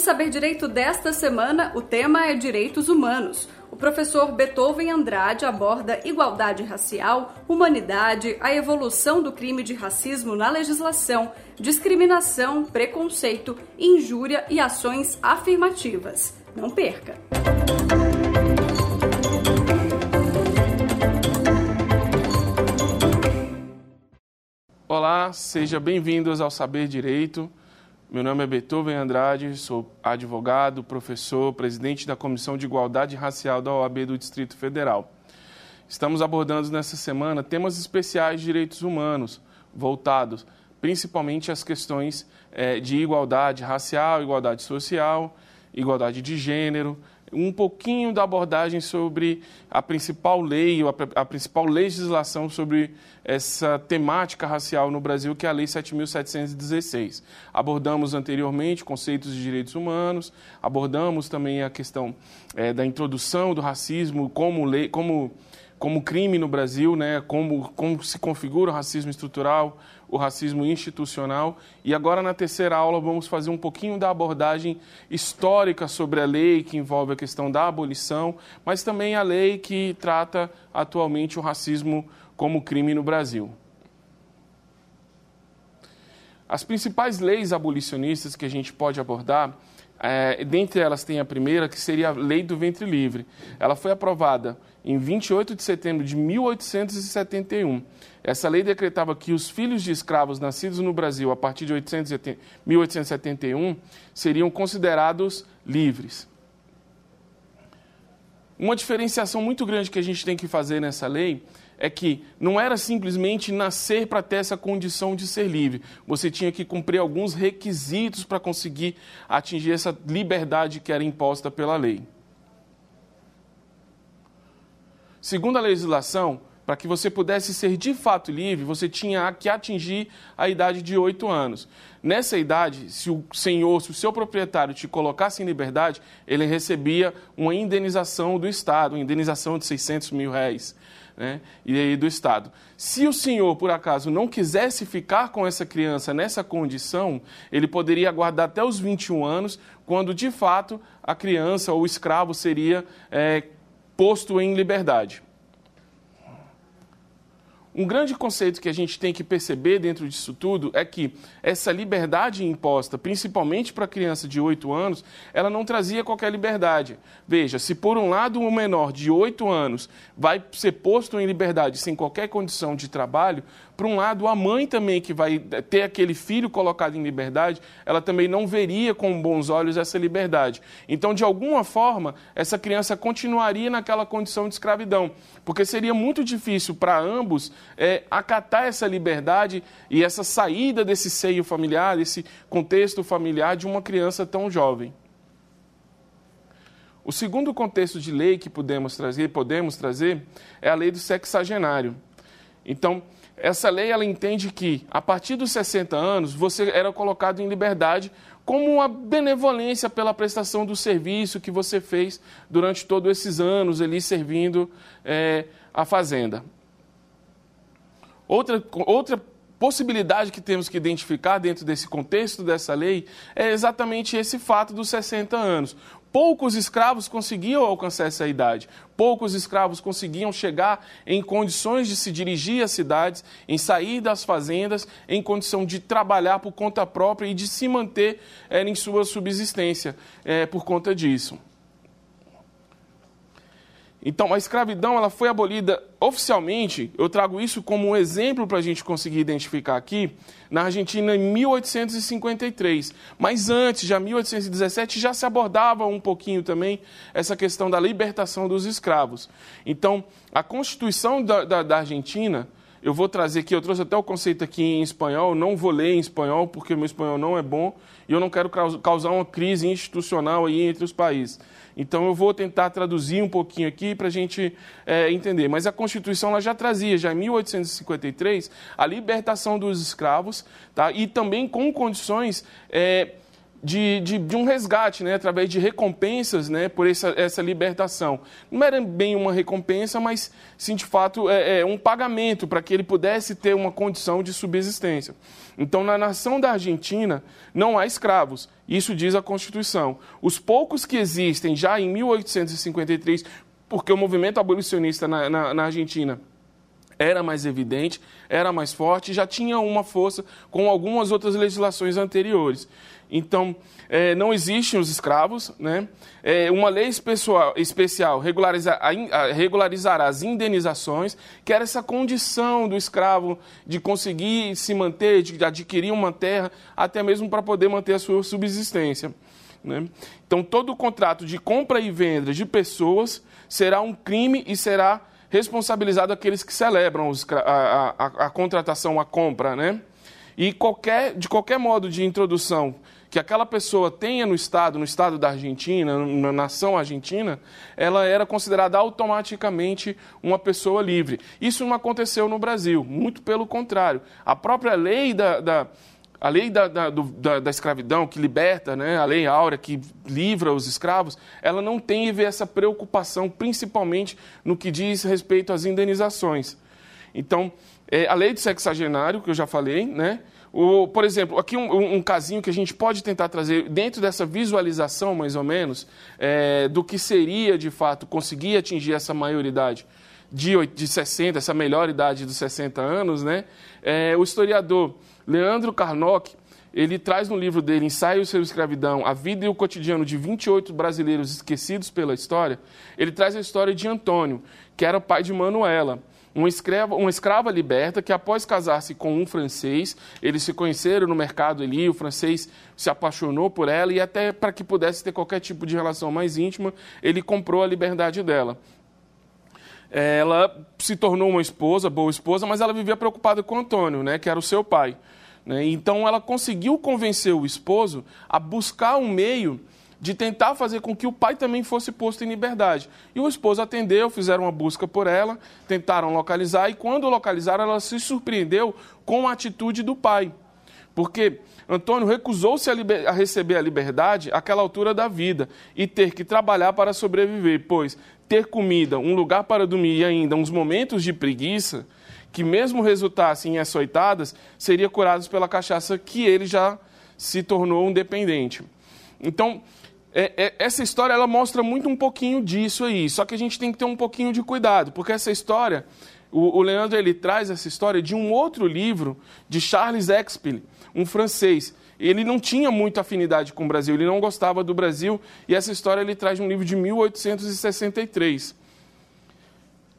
Saber Direito desta semana, o tema é Direitos Humanos. O professor Beethoven Andrade aborda igualdade racial, humanidade, a evolução do crime de racismo na legislação, discriminação, preconceito, injúria e ações afirmativas. Não perca! Olá, sejam bem-vindos ao Saber Direito. Meu nome é Beethoven Andrade, sou advogado, professor, presidente da Comissão de Igualdade Racial da OAB do Distrito Federal. Estamos abordando nessa semana temas especiais de direitos humanos, voltados principalmente às questões é, de igualdade racial, igualdade social, igualdade de gênero, um pouquinho da abordagem sobre a principal lei, a, a principal legislação sobre essa temática racial no Brasil, que é a Lei 7.716. Abordamos anteriormente conceitos de direitos humanos, abordamos também a questão é, da introdução do racismo como lei, como como crime no Brasil, né, como, como se configura o racismo estrutural, o racismo institucional. E agora, na terceira aula, vamos fazer um pouquinho da abordagem histórica sobre a lei que envolve a questão da abolição, mas também a lei que trata atualmente o racismo como crime no Brasil. As principais leis abolicionistas que a gente pode abordar é, dentre elas tem a primeira, que seria a Lei do Ventre Livre. Ela foi aprovada em 28 de setembro de 1871. Essa lei decretava que os filhos de escravos nascidos no Brasil a partir de 1871 seriam considerados livres. Uma diferenciação muito grande que a gente tem que fazer nessa lei é que não era simplesmente nascer para ter essa condição de ser livre. Você tinha que cumprir alguns requisitos para conseguir atingir essa liberdade que era imposta pela lei. Segundo a legislação, para que você pudesse ser de fato livre, você tinha que atingir a idade de oito anos. Nessa idade, se o senhor, se o seu proprietário te colocasse em liberdade, ele recebia uma indenização do Estado, uma indenização de 600 mil reais né, e do Estado. Se o senhor, por acaso, não quisesse ficar com essa criança nessa condição, ele poderia aguardar até os 21 anos, quando de fato a criança ou o escravo seria é, posto em liberdade. Um grande conceito que a gente tem que perceber dentro disso tudo é que essa liberdade imposta, principalmente para a criança de 8 anos, ela não trazia qualquer liberdade. Veja, se por um lado um menor de 8 anos vai ser posto em liberdade sem qualquer condição de trabalho, por um lado, a mãe também que vai ter aquele filho colocado em liberdade, ela também não veria com bons olhos essa liberdade. Então, de alguma forma, essa criança continuaria naquela condição de escravidão, porque seria muito difícil para ambos é, acatar essa liberdade e essa saída desse seio familiar, desse contexto familiar de uma criança tão jovem. O segundo contexto de lei que podemos trazer, podemos trazer é a lei do sexagenário. Então, essa lei ela entende que a partir dos 60 anos você era colocado em liberdade como uma benevolência pela prestação do serviço que você fez durante todos esses anos ali servindo é, a fazenda. Outra, outra possibilidade que temos que identificar dentro desse contexto dessa lei é exatamente esse fato dos 60 anos. Poucos escravos conseguiam alcançar essa idade. Poucos escravos conseguiam chegar em condições de se dirigir às cidades, em sair das fazendas, em condição de trabalhar por conta própria e de se manter é, em sua subsistência é, por conta disso. Então, a escravidão ela foi abolida oficialmente, eu trago isso como um exemplo para a gente conseguir identificar aqui, na Argentina em 1853. Mas antes, já em 1817, já se abordava um pouquinho também essa questão da libertação dos escravos. Então, a Constituição da, da, da Argentina, eu vou trazer aqui, eu trouxe até o conceito aqui em espanhol, não vou ler em espanhol, porque meu espanhol não é bom, e eu não quero causar uma crise institucional aí entre os países. Então eu vou tentar traduzir um pouquinho aqui para a gente é, entender. Mas a Constituição ela já trazia, já em 1853, a libertação dos escravos, tá? e também com condições. É, de, de, de, um resgate, né, através de recompensas né, por essa, essa libertação. Não era bem uma recompensa, mas sim, de fato, é, é um pagamento para que ele pudesse ter uma condição de subsistência. Então, na nação da Argentina, não há escravos. Isso diz a Constituição. Os poucos que existem já em 1853, porque o movimento abolicionista na, na, na Argentina era mais evidente, era mais forte, já tinha uma força com algumas outras legislações anteriores. Então, é, não existem os escravos. Né? É, uma lei especial, especial regularizar, regularizará as indenizações, que era essa condição do escravo de conseguir se manter, de adquirir uma terra, até mesmo para poder manter a sua subsistência. Né? Então, todo contrato de compra e venda de pessoas será um crime e será responsabilizado aqueles que celebram a, a, a, contratação, a compra. Né? E qualquer, de qualquer modo de introdução que aquela pessoa tenha no Estado, no Estado da Argentina, na nação argentina, ela era considerada automaticamente uma pessoa livre. Isso não aconteceu no Brasil, muito pelo contrário. A própria lei da, da a lei da, da, do, da, da, escravidão, que liberta, né, a lei áurea, que livra os escravos, ela não tem essa preocupação, principalmente no que diz respeito às indenizações. Então, é, a lei do sexagenário, que eu já falei, né, o, por exemplo, aqui um, um, casinho que a gente pode tentar trazer dentro dessa visualização, mais ou menos, é, do que seria, de fato, conseguir atingir essa maioridade de, de 60, essa melhor idade dos 60 anos, né? É, o historiador Leandro Carnock, ele traz no livro dele, Ensaio sobre Escravidão, a vida e o cotidiano de 28 brasileiros esquecidos pela história, ele traz a história de Antônio, que era o pai de Manuela uma escrava, uma escrava liberta que, após casar-se com um francês, eles se conheceram no mercado ali, o francês se apaixonou por ela e, até para que pudesse ter qualquer tipo de relação mais íntima, ele comprou a liberdade dela. Ela se tornou uma esposa, boa esposa, mas ela vivia preocupada com Antônio, né, que era o seu pai. Né? Então, ela conseguiu convencer o esposo a buscar um meio de tentar fazer com que o pai também fosse posto em liberdade. E o esposo atendeu, fizeram uma busca por ela, tentaram localizar, e quando localizaram, ela se surpreendeu com a atitude do pai. Porque Antônio recusou-se a, a, receber a liberdade àquela altura da vida e ter que trabalhar para sobreviver, pois ter comida, um lugar para dormir e ainda uns momentos de preguiça, que mesmo resultassem em açoitadas, seriam curados pela cachaça que ele já se tornou um dependente. Então, é, é, essa história ela mostra muito um pouquinho disso aí. Só que a gente tem que ter um pouquinho de cuidado, porque essa história, o, o Leandro ele traz essa história de um outro livro de Charles Expel, um francês. Ele não tinha muita afinidade com o Brasil, ele não gostava do Brasil, e essa história ele traz de um livro de 1863.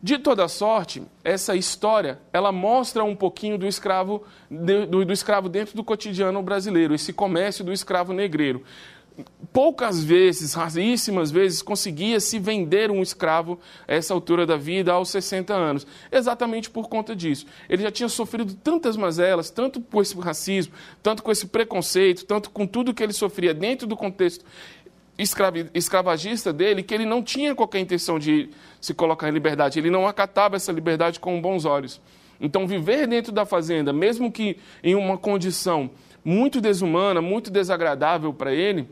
De toda sorte, essa história ela mostra um pouquinho do escravo, do, do escravo dentro do cotidiano brasileiro, esse comércio do escravo negreiro poucas vezes, raríssimas vezes, conseguia se vender um escravo a essa altura da vida, aos 60 anos. Exatamente por conta disso. Ele já tinha sofrido tantas mazelas, tanto com esse racismo, tanto com esse preconceito, tanto com tudo que ele sofria dentro do contexto escravagista dele, que ele não tinha qualquer intenção de se colocar em liberdade. Ele não acatava essa liberdade com bons olhos. Então, viver dentro da fazenda, mesmo que em uma condição muito desumana, muito desagradável para ele,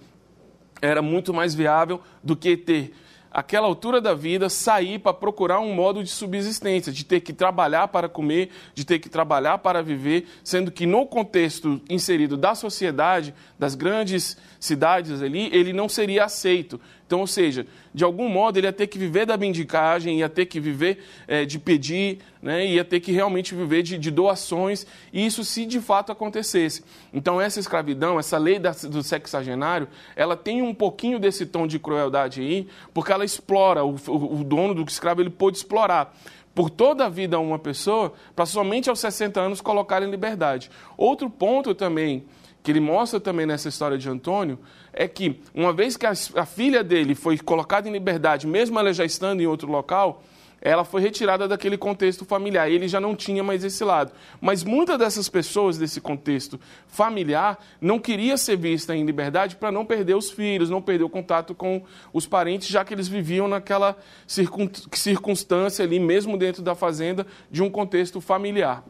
era muito mais viável do que ter aquela altura da vida, sair para procurar um modo de subsistência, de ter que trabalhar para comer, de ter que trabalhar para viver, sendo que no contexto inserido da sociedade, das grandes cidades ali, ele não seria aceito. Então, ou seja, de algum modo ele ia ter que viver da mendicagem, ia ter que viver é, de pedir, né, ia ter que realmente viver de, de, doações, e isso se de fato acontecesse. Então, essa escravidão, essa lei da, do sexagenário, ela tem um pouquinho desse tom de crueldade aí, porque ela explora, o, o, dono do escravo ele pôde explorar por toda a vida uma pessoa, para somente aos 60 anos colocar em liberdade. Outro ponto também que ele mostra também nessa história de Antônio, é que uma vez que a, a, filha dele foi colocada em liberdade, mesmo ela já estando em outro local, ela foi retirada daquele contexto familiar. Ele já não tinha mais esse lado. Mas muitas dessas pessoas desse contexto familiar não queria ser vista em liberdade para não perder os filhos, não perder o contato com os parentes, já que eles viviam naquela circunstância ali, mesmo dentro da fazenda, de um contexto familiar.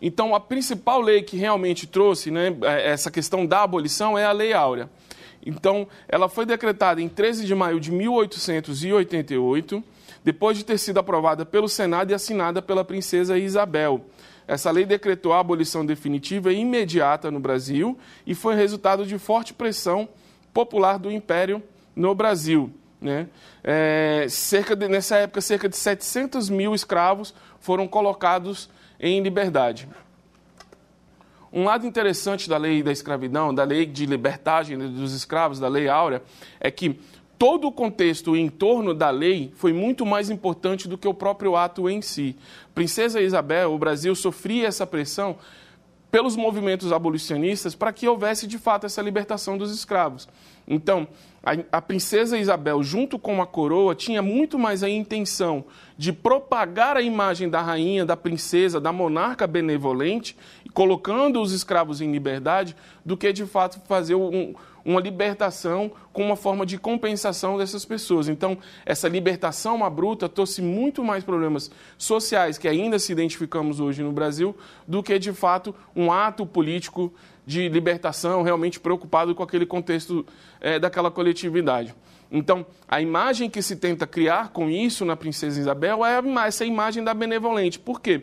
Então, a principal lei que realmente trouxe né, é, essa questão da abolição é a Lei Áurea. Então, ela foi decretada em 13 de maio de 1888, depois de ter sido aprovada pelo Senado e assinada pela princesa Isabel. Essa lei decretou a abolição definitiva e imediata no Brasil e foi resultado de forte pressão popular do Império no Brasil. Né? É, cerca de, nessa época, cerca de 700 mil escravos foram colocados em liberdade. Um lado interessante da lei da escravidão, da lei de libertagem dos escravos, da lei áurea, é que todo o contexto em torno da lei foi muito mais importante do que o próprio ato em si. Princesa Isabel, o Brasil sofria essa pressão pelos movimentos abolicionistas para que houvesse de fato essa libertação dos escravos. Então, a, a, princesa Isabel, junto com a coroa, tinha muito mais a intenção de propagar a imagem da rainha, da princesa, da monarca benevolente, colocando os escravos em liberdade, do que de fato fazer um, uma libertação com uma forma de compensação dessas pessoas. Então, essa libertação bruta trouxe muito mais problemas sociais que ainda se identificamos hoje no Brasil do que, de fato, um ato político de libertação realmente preocupado com aquele contexto é, daquela coletividade. Então, a imagem que se tenta criar com isso na Princesa Isabel é essa imagem da benevolente. Por quê?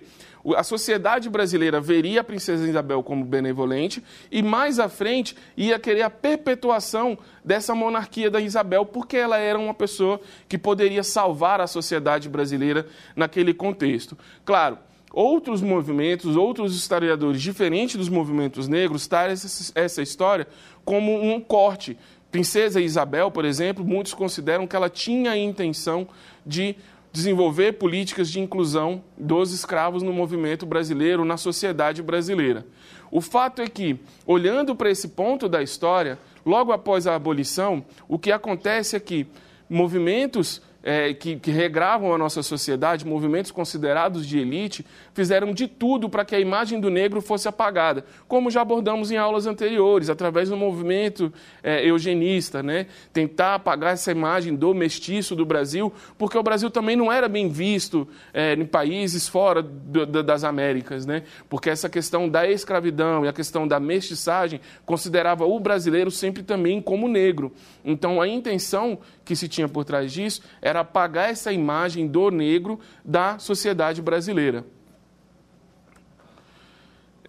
a sociedade brasileira veria a princesa Isabel como benevolente e mais à frente ia querer a perpetuação dessa monarquia da Isabel, porque ela era uma pessoa que poderia salvar a sociedade brasileira naquele contexto. Claro, outros movimentos, outros historiadores diferentes dos movimentos negros, trazem essa história como um corte. Princesa Isabel, por exemplo, muitos consideram que ela tinha a intenção de desenvolver políticas de inclusão dos escravos no movimento brasileiro, na sociedade brasileira. O fato é que, olhando para esse ponto da história, logo após a abolição, o que acontece é que movimentos é, que, que regravam a nossa sociedade, movimentos considerados de elite, fizeram de tudo para que a imagem do negro fosse apagada, como já abordamos em aulas anteriores, através do movimento é, eugenista, né? tentar apagar essa imagem do mestiço do Brasil, porque o Brasil também não era bem visto é, em países fora do, do, das Américas, né? porque essa questão da escravidão e a questão da mestiçagem considerava o brasileiro sempre também como negro. Então, a intenção que se tinha por trás disso era apagar essa imagem do negro da sociedade brasileira.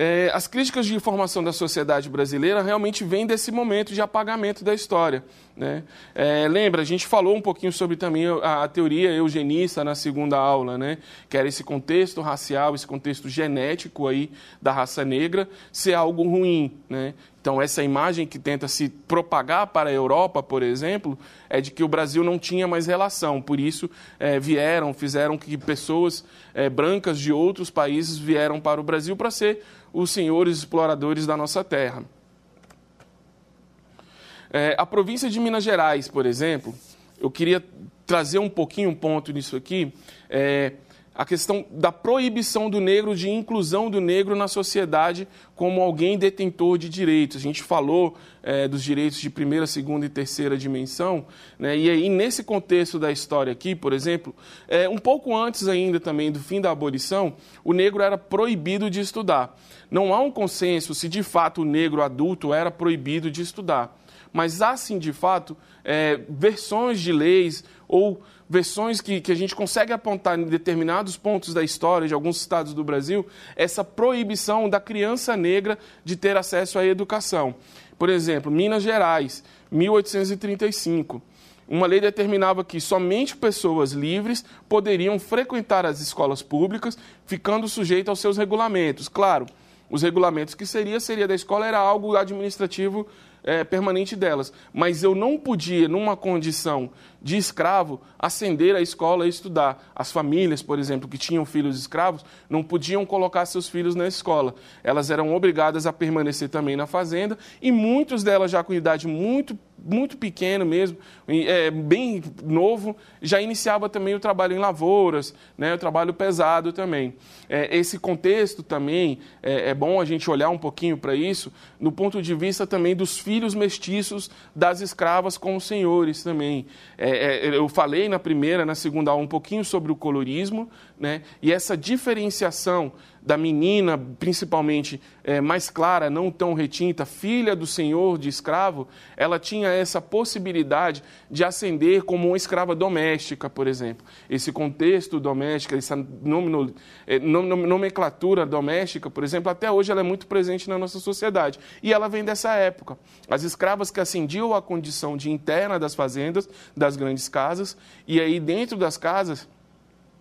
É, as críticas de informação da sociedade brasileira realmente vêm desse momento de apagamento da história. Né? É, lembra, a gente falou um pouquinho sobre também a, a, teoria eugenista na segunda aula, né? que era esse contexto racial, esse contexto genético aí da raça negra ser algo ruim. Né? Então, essa imagem que tenta se propagar para a Europa, por exemplo, é de que o Brasil não tinha mais relação. Por isso, é, vieram, fizeram que pessoas é, brancas de outros países vieram para o Brasil para ser os senhores exploradores da nossa terra. É, a província de Minas Gerais, por exemplo, eu queria trazer um pouquinho um ponto nisso aqui. É, a questão da proibição do negro, de inclusão do negro na sociedade como alguém detentor de direitos. A gente falou é, dos direitos de primeira, segunda e terceira dimensão, né? e aí nesse contexto da história aqui, por exemplo, é, um pouco antes ainda também do fim da abolição, o negro era proibido de estudar. Não há um consenso se de fato o negro adulto era proibido de estudar, mas há sim de fato é, versões de leis ou versões que, que a gente consegue apontar em determinados pontos da história de alguns estados do Brasil, essa proibição da criança negra de ter acesso à educação. Por exemplo, Minas Gerais, 1835. Uma lei determinava que somente pessoas livres poderiam frequentar as escolas públicas, ficando sujeito aos seus regulamentos. Claro, os regulamentos que seria seria da escola era algo administrativo é, permanente delas. Mas eu não podia, numa condição de escravo, ascender à escola e estudar. As famílias, por exemplo, que tinham filhos escravos, não podiam colocar seus filhos na escola. Elas eram obrigadas a permanecer também na fazenda e muitas delas já com idade muito muito pequena mesmo, é, bem novo, já iniciava também o trabalho em lavouras, né, o trabalho pesado também. É, esse contexto também é, é bom a gente olhar um pouquinho para isso, no ponto de vista também dos filhos mestiços das escravas com os senhores também. É, é, eu falei na primeira, na segunda aula um pouquinho sobre o colorismo, né? e essa diferenciação da menina, principalmente é, mais clara, não tão retinta, filha do senhor de escravo, ela tinha essa possibilidade de ascender como uma escrava doméstica, por exemplo. Esse contexto doméstico, essa nomino, é, nomenclatura doméstica, por exemplo, até hoje ela é muito presente na nossa sociedade. E ela vem dessa época. As escravas que ascendiam à condição de interna das fazendas, das grandes casas, e aí dentro das casas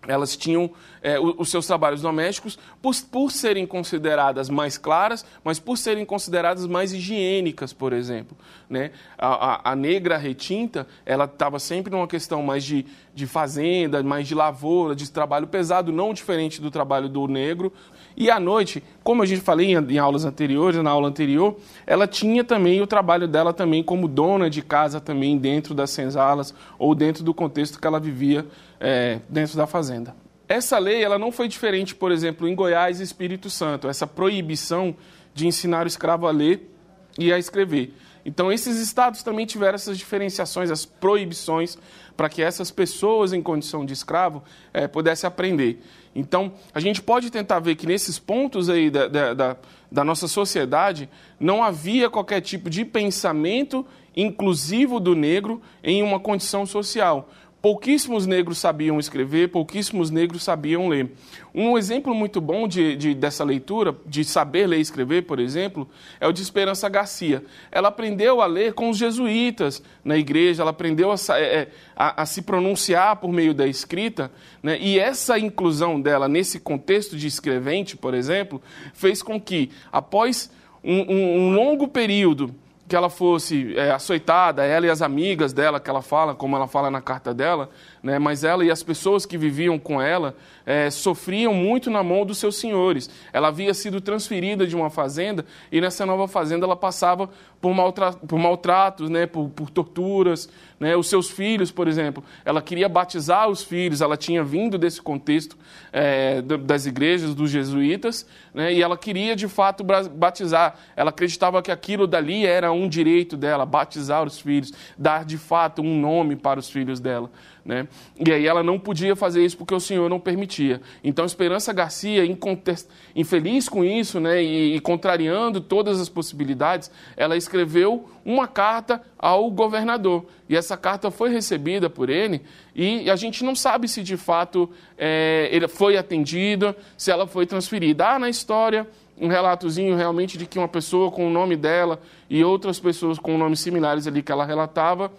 elas tinham é, os seus trabalhos domésticos por, por, serem consideradas mais claras, mas por serem consideradas mais higiênicas, por exemplo. Né? A, a, a negra retinta, ela estava sempre numa questão mais de, de fazenda, mais de lavoura, de trabalho pesado, não diferente do trabalho do negro. E à noite, como a gente falei em, aulas anteriores, na aula anterior, ela tinha também o trabalho dela também como dona de casa também dentro das senzalas ou dentro do contexto que ela vivia é, dentro da fazenda. Essa lei ela não foi diferente, por exemplo, em Goiás e Espírito Santo, essa proibição de ensinar o escravo a ler e a escrever. Então, esses estados também tiveram essas diferenciações, as proibições, para que essas pessoas em condição de escravo é, pudessem aprender. Então, a gente pode tentar ver que nesses pontos aí da, da, da, da nossa sociedade não havia qualquer tipo de pensamento inclusivo do negro em uma condição social pouquíssimos negros sabiam escrever, pouquíssimos negros sabiam ler. Um exemplo muito bom de, de, dessa leitura, de saber ler e escrever, por exemplo, é o de Esperança Garcia. Ela aprendeu a ler com os jesuítas na igreja, ela aprendeu a, é, é, a, a se pronunciar por meio da escrita, né? e essa inclusão dela nesse contexto de escrevente, por exemplo, fez com que, após um, um, um longo período que ela fosse é, açoitada, ela e as amigas dela, que ela fala, como ela fala na carta dela, né, mas ela e as pessoas que viviam com ela é, sofriam muito na mão dos seus senhores. Ela havia sido transferida de uma fazenda e nessa nova fazenda ela passava por, maltra por maltratos, né, por, por torturas. Né, os seus filhos, por exemplo, ela queria batizar os filhos, ela tinha vindo desse contexto é, das igrejas dos jesuítas né, e ela queria de fato batizar. Ela acreditava que aquilo dali era um direito dela, batizar os filhos, dar de fato um nome para os filhos dela. Né? E aí ela não podia fazer isso porque o Senhor não permitia. Então Esperança Garcia, infeliz com isso né, e, e contrariando todas as possibilidades, ela escreveu uma carta ao governador. E essa carta foi recebida por ele e a gente não sabe se de fato é, ele foi atendida, se ela foi transferida. Há na história um relatozinho realmente de que uma pessoa com o nome dela e outras pessoas com nomes similares ali que ela relatava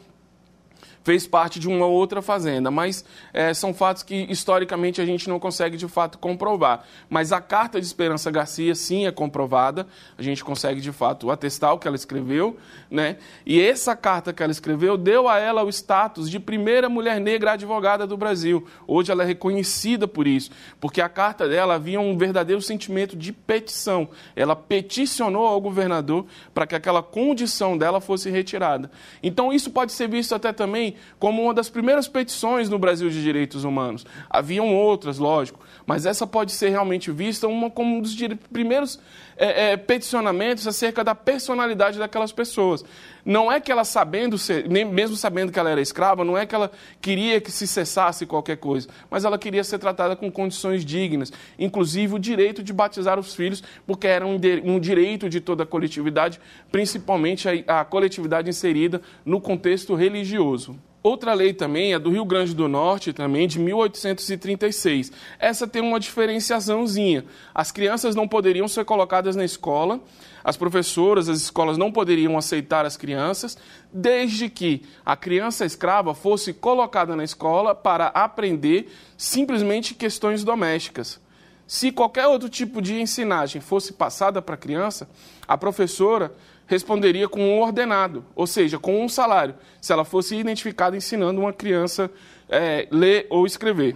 fez parte de uma outra fazenda, mas é, são fatos que historicamente a gente não consegue de fato comprovar. Mas a carta de Esperança Garcia sim é comprovada, a gente consegue de fato atestar o que ela escreveu, né? E essa carta que ela escreveu deu a ela o status de primeira mulher negra advogada do Brasil. Hoje ela é reconhecida por isso, porque a carta dela havia um verdadeiro sentimento de petição. Ela peticionou ao governador para que aquela condição dela fosse retirada. Então isso pode ser visto até também como uma das primeiras petições no Brasil de direitos humanos. Haviam outras, lógico, mas essa pode ser realmente vista uma, como um dos primeiros é, é, peticionamentos acerca da personalidade daquelas pessoas. Não é que ela sabendo ser, nem mesmo sabendo que ela era escrava, não é que ela queria que se cessasse qualquer coisa, mas ela queria ser tratada com condições dignas, inclusive o direito de batizar os filhos, porque era um, um direito de toda a coletividade, principalmente a, a coletividade inserida no contexto religioso. Outra lei também é do Rio Grande do Norte, também de 1836. Essa tem uma diferenciaçãozinha. As crianças não poderiam ser colocadas na escola, as professoras, as escolas não poderiam aceitar as crianças, desde que a criança escrava fosse colocada na escola para aprender simplesmente questões domésticas. Se qualquer outro tipo de ensinagem fosse passada para a criança, a professora responderia com um ordenado, ou seja, com um salário, se ela fosse identificada ensinando uma criança é, ler ou escrever.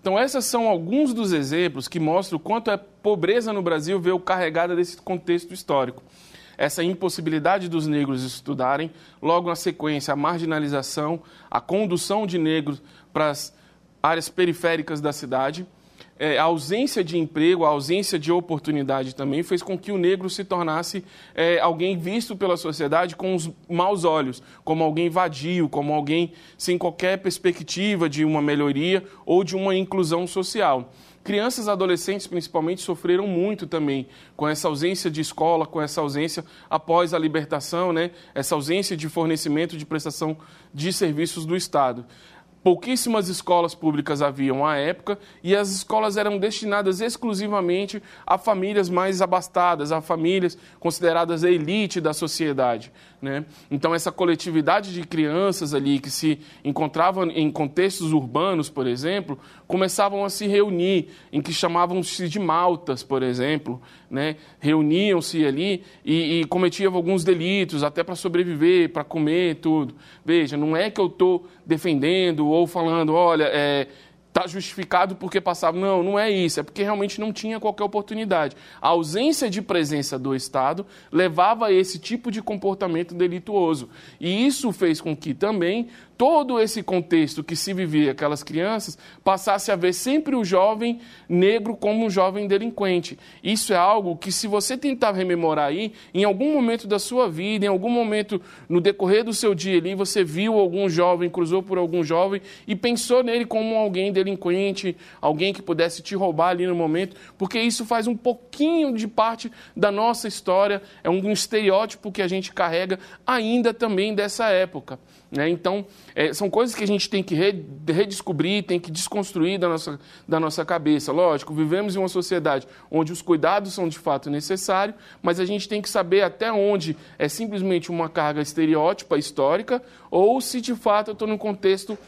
Então, esses são alguns dos exemplos que mostram o quanto a pobreza no Brasil veio carregada desse contexto histórico. Essa impossibilidade dos negros estudarem, logo na sequência, a marginalização, a condução de negros para as áreas periféricas da cidade é, a ausência de emprego, a ausência de oportunidade também fez com que o negro se tornasse é, alguém visto pela sociedade com os maus olhos, como alguém vadio, como alguém sem qualquer perspectiva de uma melhoria ou de uma inclusão social. Crianças e adolescentes, principalmente, sofreram muito também com essa ausência de escola, com essa ausência após a libertação, né? essa ausência de fornecimento de prestação de serviços do Estado pouquíssimas escolas públicas haviam à época e as escolas eram destinadas exclusivamente a famílias mais abastadas, a famílias consideradas a elite da sociedade. Né? Então, essa coletividade de crianças ali que se encontravam em contextos urbanos, por exemplo, começavam a se reunir, em que chamavam-se de maltas, por exemplo. Né? Reuniam-se ali e, e cometiam alguns delitos, até para sobreviver, para comer, tudo. Veja, não é que eu estou defendendo ou falando, olha, é, está justificado porque passava. Não, não é isso. É porque realmente não tinha qualquer oportunidade. A ausência de presença do Estado levava a esse tipo de comportamento delituoso. E isso fez com que também todo esse contexto que se vivia aquelas crianças passasse a ver sempre o jovem negro como um jovem delinquente. Isso é algo que, se você tentar rememorar aí, em algum momento da sua vida, em algum momento no decorrer do seu dia ali, você viu algum jovem, cruzou por algum jovem e pensou nele como alguém delinquente, alguém que pudesse te roubar ali no momento, porque isso faz um pouquinho de parte da nossa história, é um estereótipo que a gente carrega ainda também dessa época. Né? Então, é, são coisas que a gente tem que redescobrir, tem que desconstruir da nossa, da nossa cabeça. Lógico, vivemos em uma sociedade onde os cuidados são de fato necessários, mas a gente tem que saber até onde é simplesmente uma carga estereótipa histórica ou se de fato eu estou num contexto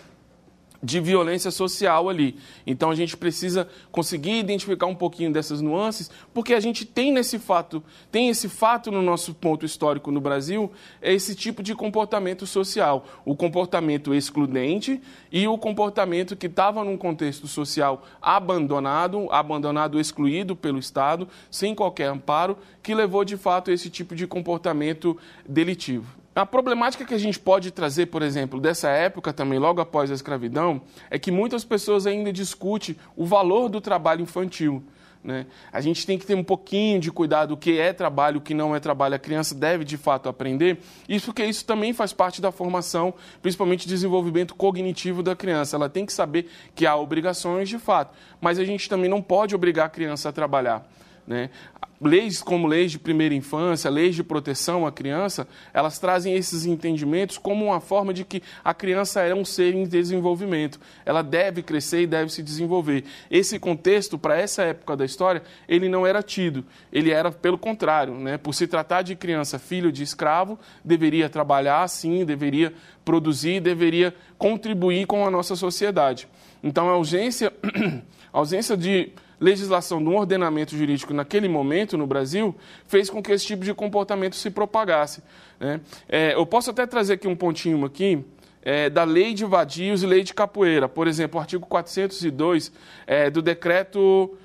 de violência social ali. Então a gente precisa conseguir identificar um pouquinho dessas nuances, porque a gente tem nesse fato, tem esse fato no nosso ponto histórico no Brasil, é esse tipo de comportamento social, o comportamento excludente e o comportamento que estava num contexto social abandonado, abandonado, excluído pelo Estado, sem qualquer amparo, que levou de fato a esse tipo de comportamento delitivo. A problemática que a gente pode trazer, por exemplo, dessa época também, logo após a escravidão, é que muitas pessoas ainda discutem o valor do trabalho infantil. Né? A gente tem que ter um pouquinho de cuidado o que é trabalho, o que não é trabalho. A criança deve, de fato, aprender. Isso porque isso também faz parte da formação, principalmente desenvolvimento cognitivo da criança. Ela tem que saber que há obrigações, de fato, mas a gente também não pode obrigar a criança a trabalhar. Né? Leis como leis de primeira infância, leis de proteção à criança, elas trazem esses entendimentos como uma forma de que a criança é um ser em desenvolvimento. Ela deve crescer e deve se desenvolver. Esse contexto, para essa época da história, ele não era tido. Ele era pelo contrário. Né? Por se tratar de criança filho de escravo, deveria trabalhar, sim, deveria produzir, deveria contribuir com a nossa sociedade. Então, a ausência, a ausência de legislação do ordenamento jurídico naquele momento no Brasil fez com que esse tipo de comportamento se propagasse. Né? É, eu posso até trazer aqui um pontinho aqui, é, da lei de vadios e lei de capoeira. Por exemplo, o artigo 402 é, do decreto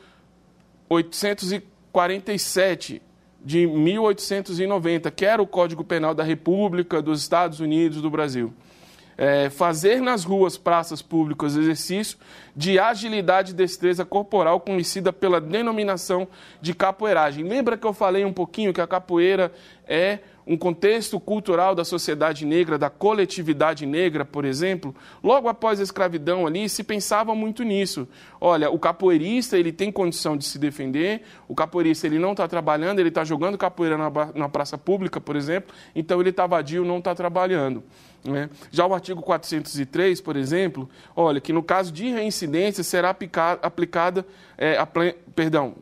847 de 1890, que era o Código Penal da República dos Estados Unidos do Brasil é, fazer nas ruas, praças públicas exercício de agilidade e destreza corporal conhecida pela denominação de capoeiragem. Lembra que eu falei um pouquinho que a capoeira é um contexto cultural da sociedade negra, da coletividade negra, por exemplo, logo após a escravidão ali, se pensava muito nisso. Olha, o capoeirista, ele tem condição de se defender, o capoeirista, ele não está trabalhando, ele está jogando capoeira na, na praça pública, por exemplo, então ele está vadio, não está trabalhando. Né? Já o artigo 403, por exemplo, olha, que no caso de reincidência será aplicada, é, a, perdão,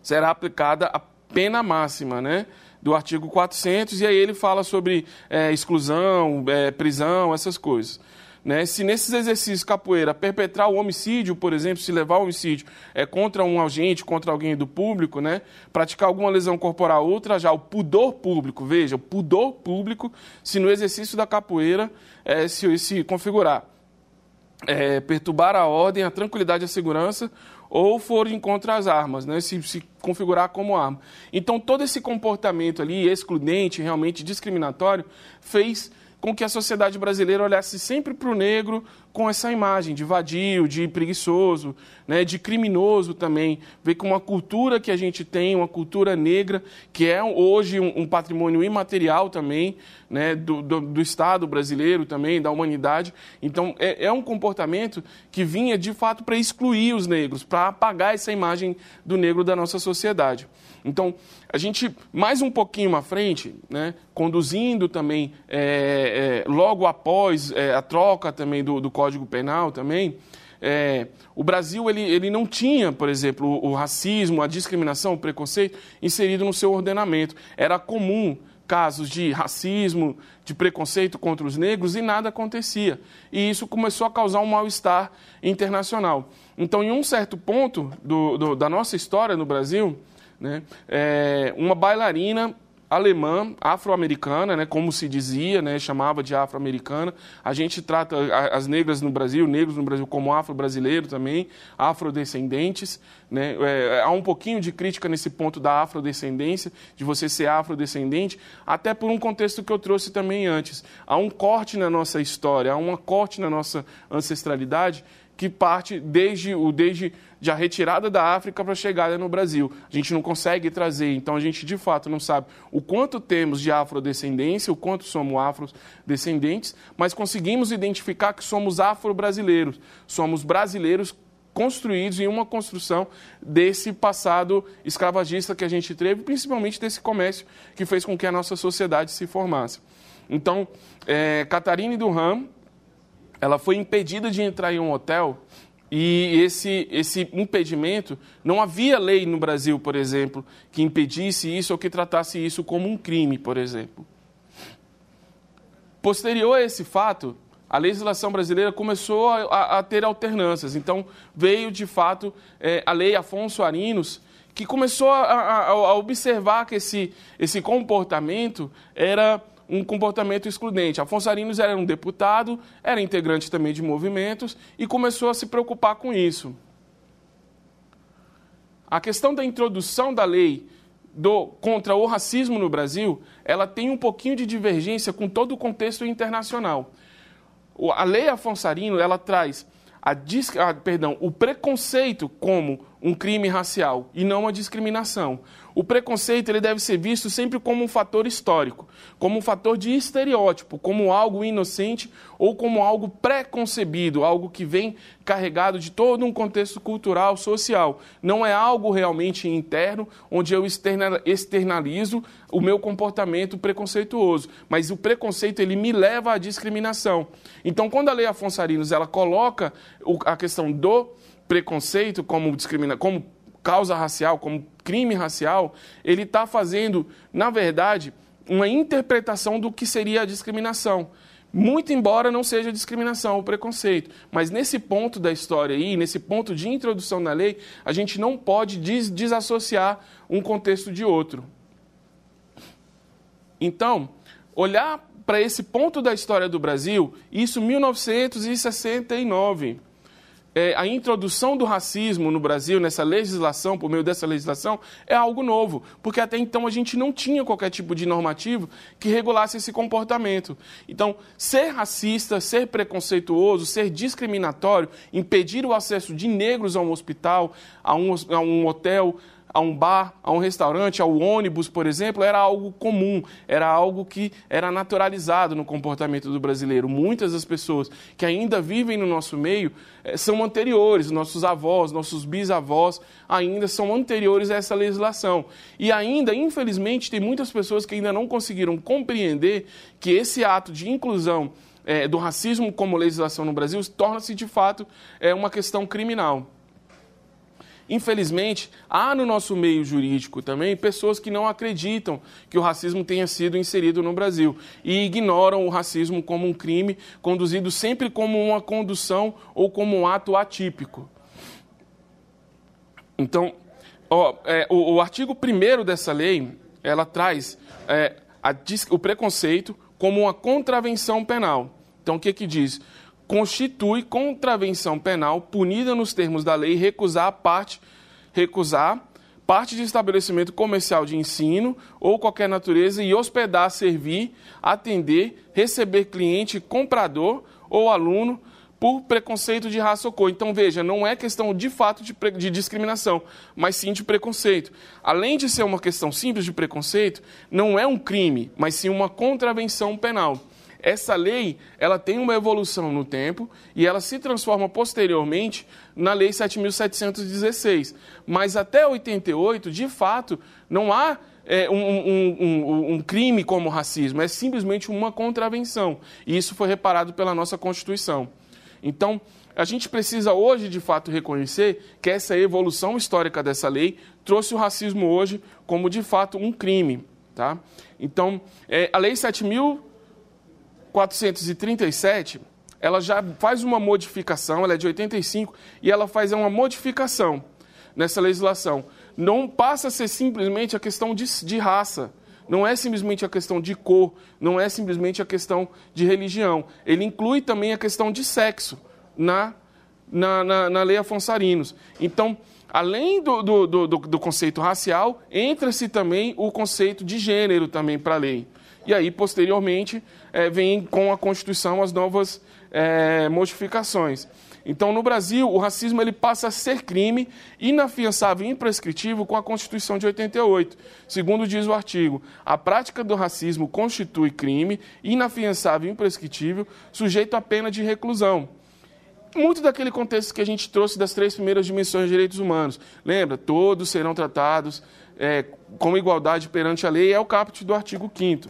será aplicada a pena máxima, né? Do artigo 400, e aí ele fala sobre é, exclusão, é, prisão, essas coisas. Né? Se nesses exercícios capoeira perpetrar o homicídio, por exemplo, se levar o homicídio é, contra um agente, contra alguém do público, né? praticar alguma lesão corporal, ultrajar o pudor público, veja, o pudor público, se no exercício da capoeira é, se, se configurar, é, perturbar a ordem, a tranquilidade e a segurança, ou for contra as armas, né? se, se configurar como arma. Então, todo esse comportamento ali, excludente, realmente discriminatório, fez com que a sociedade brasileira olhasse sempre para o negro com essa imagem de vadio, de preguiçoso, né, de criminoso também. Vê com uma cultura que a gente tem, uma cultura negra, que é hoje um, um patrimônio imaterial também, né, do, do, do, Estado brasileiro também, da humanidade. Então, é, é um comportamento que vinha, de fato, para excluir os negros, para apagar essa imagem do negro da nossa sociedade. Então, a gente, mais um pouquinho à frente, né, conduzindo também, é, é, logo após é, a troca também do, do Código Penal também, é, o Brasil ele, ele não tinha, por exemplo, o, o, racismo, a discriminação, o preconceito inserido no seu ordenamento. Era comum casos de racismo, de preconceito contra os negros e nada acontecia. E isso começou a causar um mal-estar internacional. Então, em um certo ponto do, do, da nossa história no Brasil, né, é, uma bailarina alemã, afro-americana, né, como se dizia, né, chamava de afro-americana. A gente trata as negras no Brasil, negros no Brasil, como afro-brasileiro também, afrodescendentes. Né? É, há um pouquinho de crítica nesse ponto da afrodescendência, de você ser afrodescendente, até por um contexto que eu trouxe também antes. Há um corte na nossa história, há um corte na nossa ancestralidade que parte desde, o, desde a retirada da África para a chegada no Brasil. A gente não consegue trazer, então a gente de fato não sabe o quanto temos de afrodescendência, o quanto somos afrodescendentes, mas conseguimos identificar que somos afro-brasileiros, somos brasileiros construídos em uma construção desse passado escravagista que a gente teve, principalmente desse comércio que fez com que a nossa sociedade se formasse. Então, é, Catarina Durham, ela foi impedida de entrar em um hotel e esse, esse impedimento, não havia lei no Brasil, por exemplo, que impedisse isso ou que tratasse isso como um crime, por exemplo. Posterior a esse fato, a legislação brasileira começou a, a, a ter alternâncias. Então, veio, de fato, é, a lei Afonso Arinos, que começou a, a observar que esse, esse comportamento era um comportamento excludente. Afonso Arinos era um deputado, era integrante também de movimentos e começou a se preocupar com isso. A questão da introdução da lei do, contra o racismo no Brasil, ela tem um pouquinho de divergência com todo o contexto internacional. A lei Afonso Arino, ela traz a, perdão, o preconceito como um crime racial e não a discriminação. O preconceito ele deve ser visto sempre como um fator histórico, como um fator de estereótipo, como algo inocente ou como algo pré-concebido, algo que vem carregado de todo um contexto cultural, social. Não é algo realmente interno, onde eu externalizo o meu comportamento preconceituoso, mas o preconceito ele me leva à discriminação. Então, quando a Lei Afonso Arinos ela coloca a questão do preconceito como discrimina, como causa racial, como crime racial, ele está fazendo, na verdade, uma interpretação do que seria a discriminação. Muito embora não seja discriminação, o preconceito. Mas nesse ponto da história aí, nesse ponto de introdução na lei, a gente não pode des desassociar um contexto de outro. Então, olhar para esse ponto da história do Brasil, isso 1969 é, a introdução do racismo no Brasil, nessa legislação, por meio dessa legislação, é algo novo, porque até então a gente não tinha qualquer tipo de normativo que regulasse esse comportamento. Então, ser racista, ser preconceituoso, ser discriminatório, impedir o acesso de negros a um hospital, a um, a um hotel, a um bar, a um restaurante, ao ônibus, por exemplo, era algo comum, era algo que era naturalizado no comportamento do brasileiro. Muitas das pessoas que ainda vivem no nosso meio eh, são anteriores, nossos avós, nossos bisavós ainda são anteriores a essa legislação. E ainda, infelizmente, tem muitas pessoas que ainda não conseguiram compreender que esse ato de inclusão é, do racismo como legislação no Brasil torna-se de fato é, uma questão criminal. Infelizmente, há no nosso meio jurídico também pessoas que não acreditam que o racismo tenha sido inserido no Brasil e ignoram o racismo como um crime conduzido sempre como uma condução ou como um ato atípico. Então, ó, é, o, o, artigo 1 dessa lei, ela traz é, a, o preconceito como uma contravenção penal. Então, o que, que diz? Constitui contravenção penal punida nos termos da lei recusar parte recusar parte de estabelecimento comercial de ensino ou qualquer natureza e hospedar, servir, atender, receber cliente, comprador ou aluno por preconceito de raça ou cor. Então, veja, não é questão de fato de, de, discriminação, mas sim de preconceito. Além de ser uma questão simples de preconceito, não é um crime, mas sim uma contravenção penal. Essa lei, ela tem uma evolução no tempo e ela se transforma posteriormente na Lei 7.716. Mas até 88, de fato, não há é, um, um, um, um, crime como racismo, é simplesmente uma contravenção. E isso foi reparado pela nossa Constituição. Então, a gente precisa hoje, de fato, reconhecer que essa evolução histórica dessa lei trouxe o racismo hoje como, de fato, um crime. Tá? Então, é, a Lei 7.437, ela já faz uma modificação, ela é de 85, e ela faz uma modificação nessa legislação. Não passa a ser simplesmente a questão de, de raça, não é simplesmente a questão de cor, não é simplesmente a questão de religião. Ele inclui também a questão de sexo na, na, na, na lei Afonsarinos. Então, além do, do, do, do conceito racial, entra-se também o conceito de gênero também para a lei. E aí, posteriormente, é, vem com a Constituição as novas é, modificações. Então, no Brasil, o racismo ele passa a ser crime inafiançável e imprescritível com a Constituição de 88. Segundo diz o artigo, a prática do racismo constitui crime inafiançável e imprescritível, sujeito à pena de reclusão muito daquele contexto que a gente trouxe das três primeiras dimensões de direitos humanos. Lembra? Todos serão tratados é, com igualdade perante a lei, é o caput do artigo 5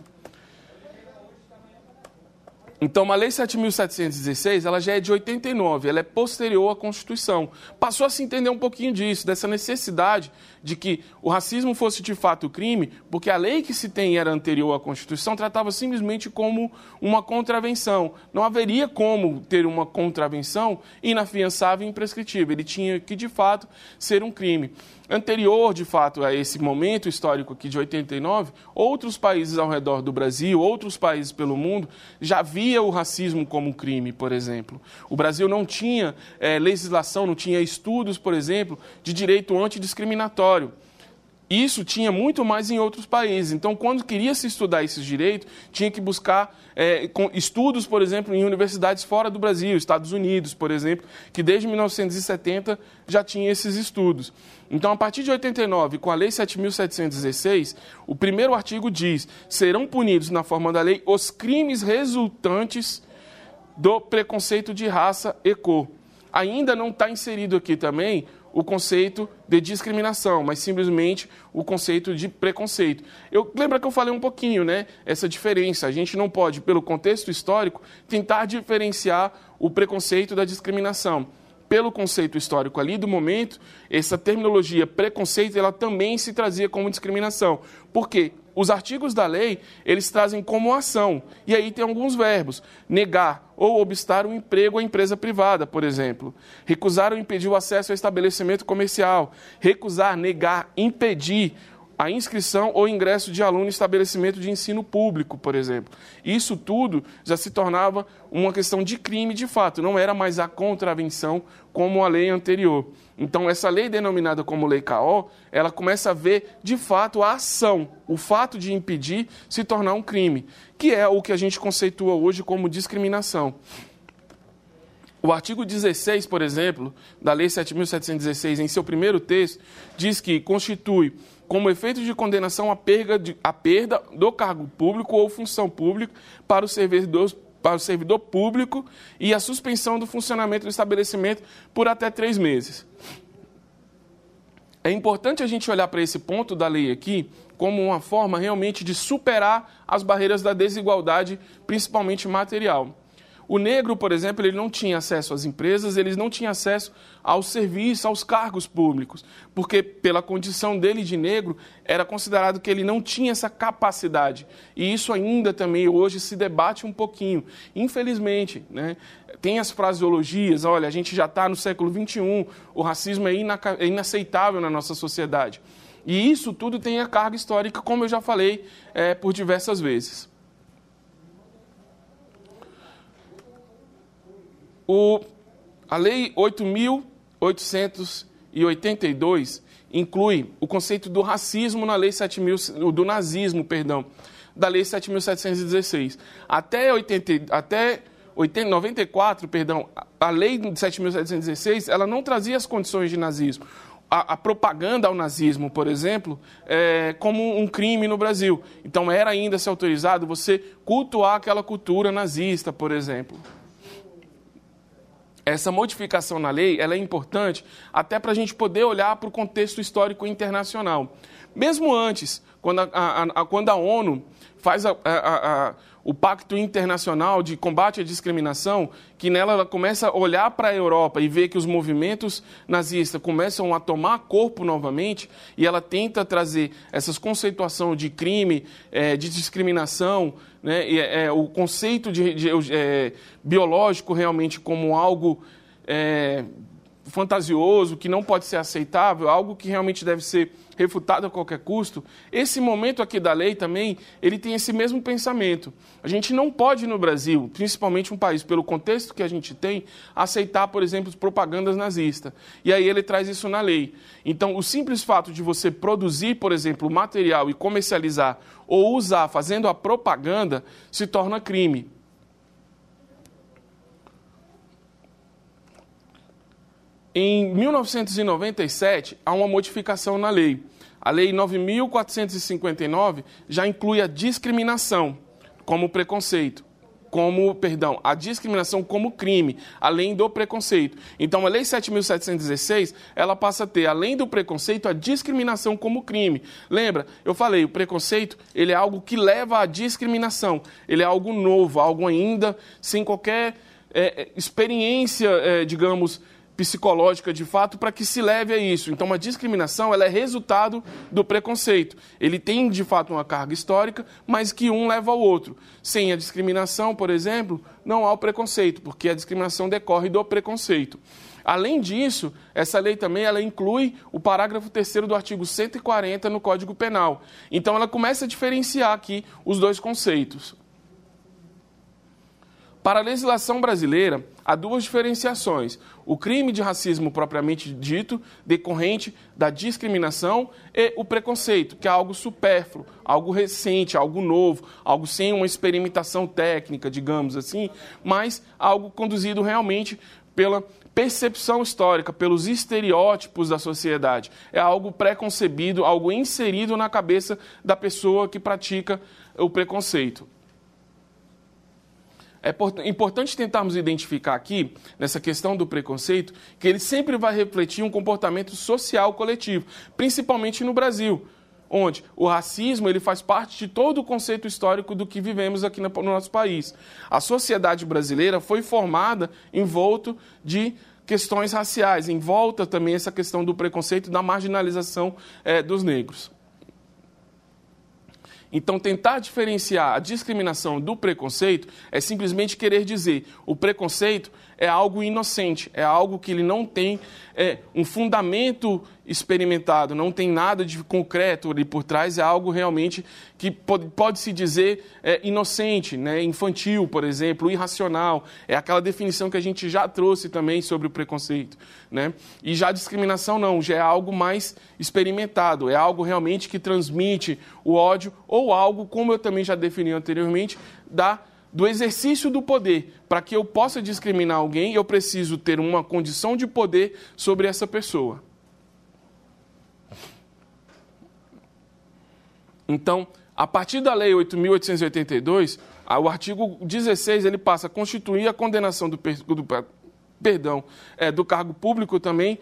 então, a Lei 7.716, ela já é de 89, ela é posterior à Constituição. Passou a se entender um pouquinho disso, dessa necessidade de que o racismo fosse de fato crime, porque a lei que se tem era anterior à Constituição, tratava simplesmente como uma contravenção. Não haveria como ter uma contravenção inafiançável e imprescritível. Ele tinha que, de fato, ser um crime anterior, de fato, a esse momento histórico aqui de 89, outros países ao redor do Brasil, outros países pelo mundo, já via o racismo como um crime, por exemplo. O Brasil não tinha é, legislação, não tinha estudos, por exemplo, de direito antidiscriminatório. Isso tinha muito mais em outros países. Então, quando queria se estudar esses direitos, tinha que buscar é, estudos, por exemplo, em universidades fora do Brasil, Estados Unidos, por exemplo, que desde 1970 já tinha esses estudos. Então, a partir de 89, com a Lei 7.716, o primeiro artigo diz: serão punidos, na forma da lei, os crimes resultantes do preconceito de raça e cor. Ainda não está inserido aqui também o conceito de discriminação, mas simplesmente o conceito de preconceito. Eu lembra que eu falei um pouquinho, né? Essa diferença. A gente não pode, pelo contexto histórico, tentar diferenciar o preconceito da discriminação. Pelo conceito histórico ali do momento, essa terminologia preconceito, ela também se trazia como discriminação. Por quê? Os artigos da lei, eles trazem como ação. E aí tem alguns verbos. Negar ou obstar o um emprego à empresa privada, por exemplo. Recusar ou impedir o acesso ao estabelecimento comercial. Recusar, negar, impedir a inscrição ou ingresso de aluno em estabelecimento de ensino público, por exemplo. Isso tudo já se tornava uma questão de crime de fato, não era mais a contravenção como a lei anterior. Então, essa lei denominada como Lei KO, ela começa a ver, de fato, a ação, o fato de impedir se tornar um crime, que é o que a gente conceitua hoje como discriminação. O artigo 16, por exemplo, da Lei 7.716, em seu primeiro texto, diz que constitui como efeito de condenação a perda, de, a perda do cargo público ou função pública para o servidor para o servidor público e a suspensão do funcionamento do estabelecimento por até três meses. É importante a gente olhar para esse ponto da lei aqui como uma forma realmente de superar as barreiras da desigualdade, principalmente material. O negro, por exemplo, ele não tinha acesso às empresas, ele não tinha acesso aos serviços, aos cargos públicos, porque pela condição dele de negro, era considerado que ele não tinha essa capacidade. E isso ainda também hoje se debate um pouquinho. Infelizmente, né? tem as fraseologias, olha, a gente já está no século XXI, o racismo é, é inaceitável na nossa sociedade. E isso tudo tem a carga histórica, como eu já falei é, por diversas vezes. O, a Lei 8.882 inclui o conceito do racismo na Lei 7.000, do nazismo, perdão, da Lei 7.716. Até, 80, até 94, perdão, a lei de 7.716, ela não trazia as condições de nazismo. A, a, propaganda ao nazismo, por exemplo, é, como um crime no Brasil. Então, era ainda se autorizado você cultuar aquela cultura nazista, por exemplo. Essa modificação na lei ela é importante até para a gente poder olhar para o contexto histórico internacional. Mesmo antes, quando a, a, a quando a ONU faz a, o Pacto Internacional de Combate à Discriminação, que nela ela começa a olhar para a Europa e ver que os movimentos nazistas começam a tomar corpo novamente, e ela tenta trazer essas conceituação de crime, é, de discriminação, né, e, é, o conceito de, de é, biológico realmente como algo é, fantasioso, que não pode ser aceitável, algo que realmente deve ser refutado a qualquer custo, esse momento aqui da lei também, ele tem esse mesmo pensamento. A gente não pode no Brasil, principalmente um país pelo contexto que a gente tem, aceitar, por exemplo, propagandas nazistas. E aí ele traz isso na lei. Então, o simples fato de você produzir, por exemplo, material e comercializar ou usar fazendo a propaganda se torna crime. Em 1997, há uma modificação na lei. A Lei 9.459 já inclui a discriminação como preconceito, como, perdão, a discriminação como crime, além do preconceito. Então, a Lei 7.716, ela passa a ter, além do preconceito, a discriminação como crime. Lembra, eu falei, o preconceito, ele é algo que leva à discriminação. Ele é algo novo, algo ainda sem qualquer é, experiência, é, digamos, psicológica de fato para que se leve a isso. Então, uma discriminação ela é resultado do preconceito. Ele tem de fato uma carga histórica, mas que um leva ao outro. Sem a discriminação, por exemplo, não há o preconceito, porque a discriminação decorre do preconceito. Além disso, essa lei também ela inclui o parágrafo 3 do artigo 140 no Código Penal. Então, ela começa a diferenciar aqui os dois conceitos. Para a legislação brasileira, há duas diferenciações: o crime de racismo propriamente dito, decorrente da discriminação, e o preconceito, que é algo supérfluo, algo recente, algo novo, algo sem uma experimentação técnica, digamos assim, mas algo conduzido realmente pela percepção histórica, pelos estereótipos da sociedade. É algo preconcebido, algo inserido na cabeça da pessoa que pratica o preconceito. É importante tentarmos identificar aqui, nessa questão do preconceito, que ele sempre vai refletir um comportamento social coletivo, principalmente no Brasil, onde o racismo ele faz parte de todo o conceito histórico do que vivemos aqui no nosso país. A sociedade brasileira foi formada em volta de questões raciais, em volta também essa questão do preconceito e da marginalização é, dos negros. Então, tentar diferenciar a discriminação do preconceito é simplesmente querer dizer o preconceito é algo inocente, é algo que ele não tem é, um fundamento experimentado, não tem nada de concreto ali por trás, é algo realmente que pode, pode se dizer é, inocente, né? infantil, por exemplo, irracional. É aquela definição que a gente já trouxe também sobre o preconceito. Né? E já a discriminação não, já é algo mais experimentado, é algo realmente que transmite o ódio ou algo, como eu também já defini anteriormente, da do exercício do poder. Para que eu possa discriminar alguém, eu preciso ter uma condição de poder sobre essa pessoa. Então, a partir da Lei 8.882, o artigo 16 ele passa a constituir a condenação do, do perdão, é, do cargo público também,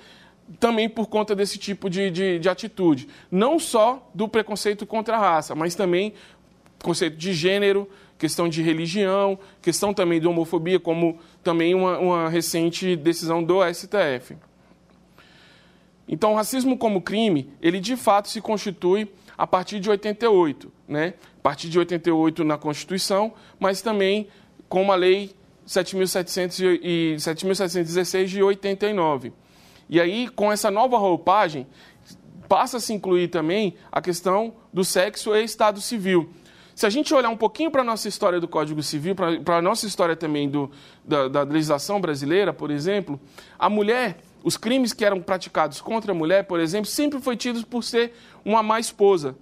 também por conta desse tipo de, de, de atitude. Não só do preconceito contra a raça, mas também conceito de gênero, questão de religião, questão também de homofobia, como também uma, uma recente decisão do STF. Então, o racismo como crime, ele de fato se constitui a partir de 88, né? A partir de 88 na Constituição, mas também com a Lei 7.716 de 89. E aí, com essa nova roupagem, passa a se incluir também a questão do sexo e estado civil. Se a gente olhar um pouquinho para a nossa história do Código Civil, para a nossa história também do, da, da legislação brasileira, por exemplo, a mulher, os crimes que eram praticados contra a mulher, por exemplo, sempre foi tidos por ser uma má esposa.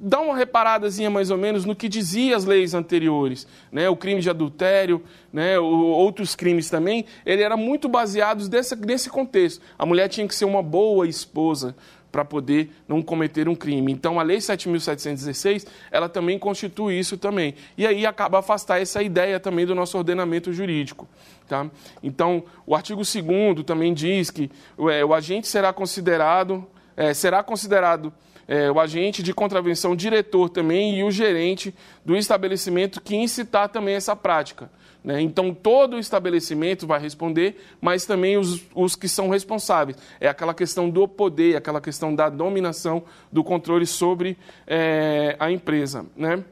dá uma reparadazinha mais ou menos no que dizia as leis anteriores, né? O crime de adultério, né? O, outros crimes também, ele era muito baseado nesse contexto. A mulher tinha que ser uma boa esposa para poder não cometer um crime. Então, a Lei 7.716, ela também constitui isso também. E aí acaba afastar essa ideia também do nosso ordenamento jurídico. Tá? Então, o artigo 2 também diz que é, o agente será considerado, é, será considerado é, o agente de contravenção, diretor também e o gerente do estabelecimento que incitar também essa prática. Né? Então, todo o estabelecimento vai responder, mas também os, os que são responsáveis. É aquela questão do poder, aquela questão da dominação, do controle sobre é, a empresa. Né?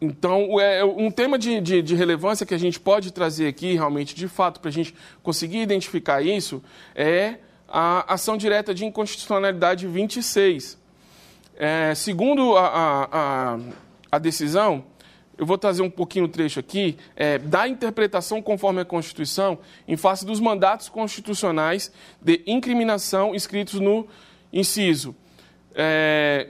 Então, é um tema de, de, de, relevância que a gente pode trazer aqui, realmente, de fato, para a gente conseguir identificar isso, é a ação direta de inconstitucionalidade 26. É, segundo a, a, a, decisão, eu vou trazer um pouquinho o trecho aqui, é, da interpretação conforme a Constituição em face dos mandatos constitucionais de incriminação escritos no inciso é,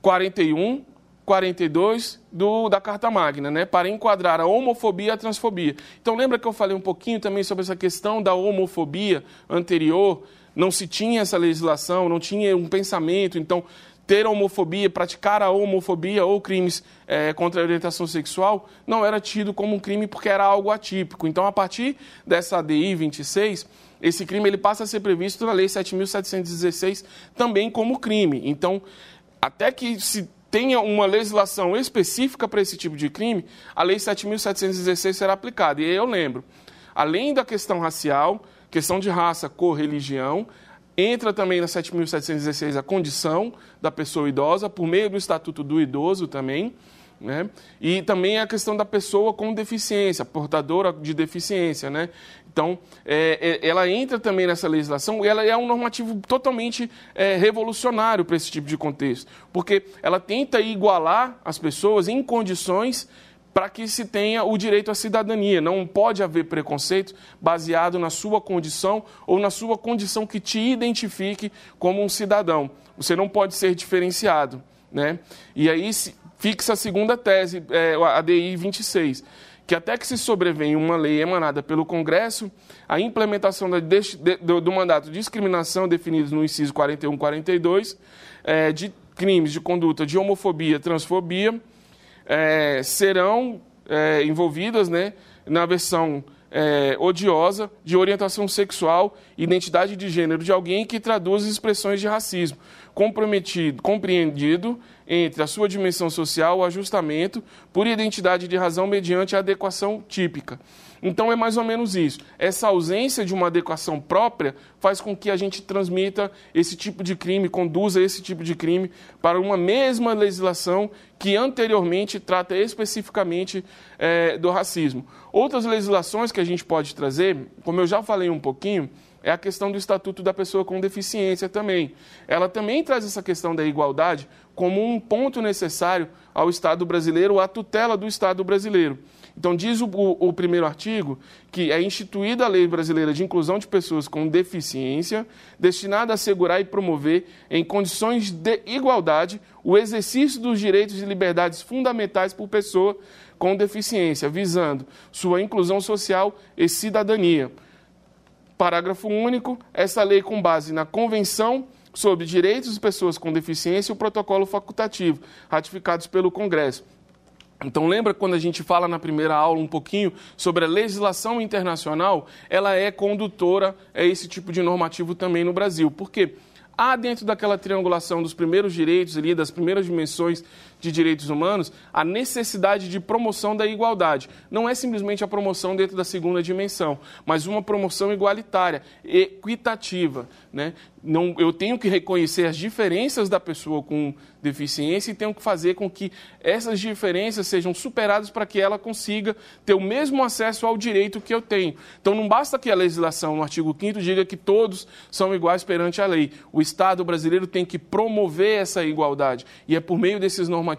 41, 42 do, da Carta Magna, né, para enquadrar a homofobia e a transfobia. Então, lembra que eu falei um pouquinho também sobre essa questão da homofobia anterior? Não se tinha essa legislação, não tinha um pensamento. Então, ter homofobia, praticar a homofobia ou crimes é, contra a orientação sexual não era tido como um crime porque era algo atípico. Então, a partir dessa ADI 26, esse crime ele passa a ser previsto na Lei 7.716 também como crime. Então, até que se tenha uma legislação específica para esse tipo de crime, a Lei 7.716 será aplicada. E aí eu lembro, além da questão racial, questão de raça, cor, religião, entra também na 7.716 a condição da pessoa idosa, por meio do Estatuto do Idoso também, né? E também a questão da pessoa com deficiência, portadora de deficiência. Né? Então, é, é, ela entra também nessa legislação e ela é um normativo totalmente é, revolucionário para esse tipo de contexto, porque ela tenta igualar as pessoas em condições para que se tenha o direito à cidadania. Não pode haver preconceito baseado na sua condição ou na sua condição que te identifique como um cidadão. Você não pode ser diferenciado. Né? E aí, fixa a segunda tese, é, a ADI 26, que até que se sobrevenha uma lei emanada pelo Congresso, a implementação da, de, do, do, mandato de discriminação definido no inciso 41 e 42, é, de crimes de conduta de homofobia, transfobia, é, serão é, envolvidas né, na versão é, odiosa de orientação sexual, identidade de gênero de alguém que traduz expressões de racismo, comprometido, compreendido entre a sua dimensão social, o ajustamento por identidade de razão mediante a adequação típica. Então é mais ou menos isso. Essa ausência de uma adequação própria faz com que a gente transmita esse tipo de crime, conduza esse tipo de crime para uma mesma legislação que anteriormente trata especificamente é, do racismo. Outras legislações que a gente pode trazer, como eu já falei um pouquinho, é a questão do Estatuto da Pessoa com Deficiência também. Ela também traz essa questão da igualdade como um ponto necessário ao Estado brasileiro, à tutela do Estado brasileiro. Então, diz o, o, primeiro artigo que é instituída a Lei Brasileira de Inclusão de Pessoas com Deficiência, destinada a assegurar e promover, em condições de igualdade, o exercício dos direitos e liberdades fundamentais por pessoa com deficiência, visando sua inclusão social e cidadania. Parágrafo único. Essa lei, com base na Convenção sobre Direitos de Pessoas com Deficiência e o Protocolo Facultativo, ratificados pelo Congresso. Então, lembra quando a gente fala na primeira aula um pouquinho sobre a legislação internacional? Ela é condutora a esse tipo de normativo também no Brasil. Por quê? Há dentro daquela triangulação dos primeiros direitos ali, das primeiras dimensões de direitos humanos, a necessidade de promoção da igualdade. Não é simplesmente a promoção dentro da segunda dimensão, mas uma promoção igualitária, equitativa. Né? Não, eu tenho que reconhecer as diferenças da pessoa com deficiência e tenho que fazer com que essas diferenças sejam superadas para que ela consiga ter o mesmo acesso ao direito que eu tenho. Então não basta que a legislação no artigo 5 diga que todos são iguais perante a lei. O Estado brasileiro tem que promover essa igualdade. E é por meio desses normativos,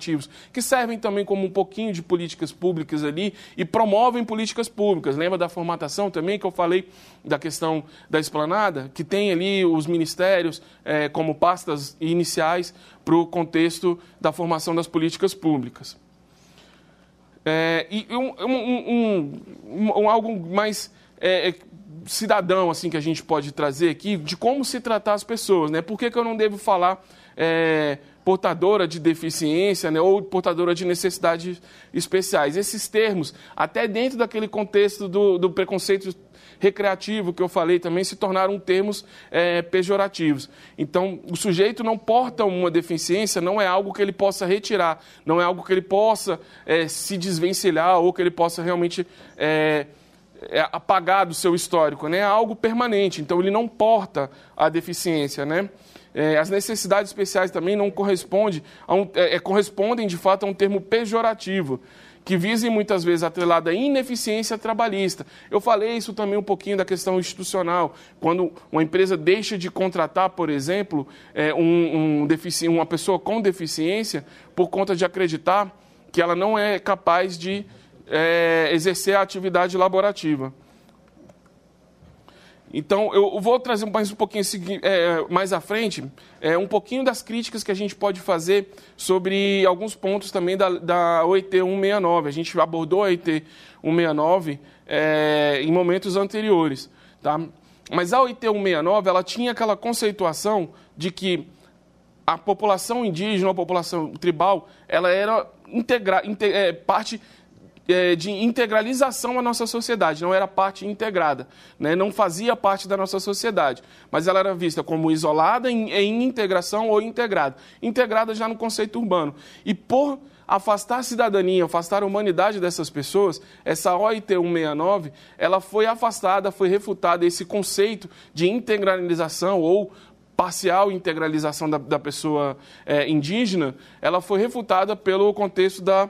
que servem também como um pouquinho de políticas públicas ali e promovem políticas públicas. Lembra da formatação também que eu falei da questão da esplanada? Que tem ali os ministérios é, como pastas iniciais para o contexto da formação das políticas públicas. É, e um, um, um, um, algo mais é, cidadão assim que a gente pode trazer aqui de como se tratar as pessoas, né? Por que, que eu não devo falar é, portadora de deficiência né, ou portadora de necessidades especiais? Esses termos, até dentro daquele contexto do, do preconceito recreativo que eu falei também se tornaram termos é, pejorativos. Então, o sujeito não porta uma deficiência, não é algo que ele possa retirar, não é algo que ele possa é, se desvencilhar ou que ele possa realmente é, é, apagar do seu histórico, né? é algo permanente, então ele não porta a deficiência. Né? É, as necessidades especiais também não correspondem, um, é, é, correspondem de fato a um termo pejorativo que visem muitas vezes atrelada à ineficiência trabalhista. Eu falei isso também um pouquinho da questão institucional. Quando uma empresa deixa de contratar, por exemplo, é, um, um uma pessoa com deficiência por conta de acreditar que ela não é capaz de é, exercer a atividade laborativa. Então, eu vou trazer mais um pouquinho é, mais à frente, é, um pouquinho das críticas que a gente pode fazer sobre alguns pontos também da, da OIT 169. A gente abordou a OIT 169 é, em momentos anteriores. Tá? Mas a OIT 169 ela tinha aquela conceituação de que a população indígena, a população tribal, ela era integra, é, parte de integralização à nossa sociedade, não era parte integrada, né? não fazia parte da nossa sociedade, mas ela era vista como isolada em, em integração ou integrada, integrada já no conceito urbano. E por afastar a cidadania, afastar a humanidade dessas pessoas, essa OIT 169, ela foi afastada, foi refutada esse conceito de integralização ou parcial integralização da, da pessoa é, indígena, ela foi refutada pelo contexto da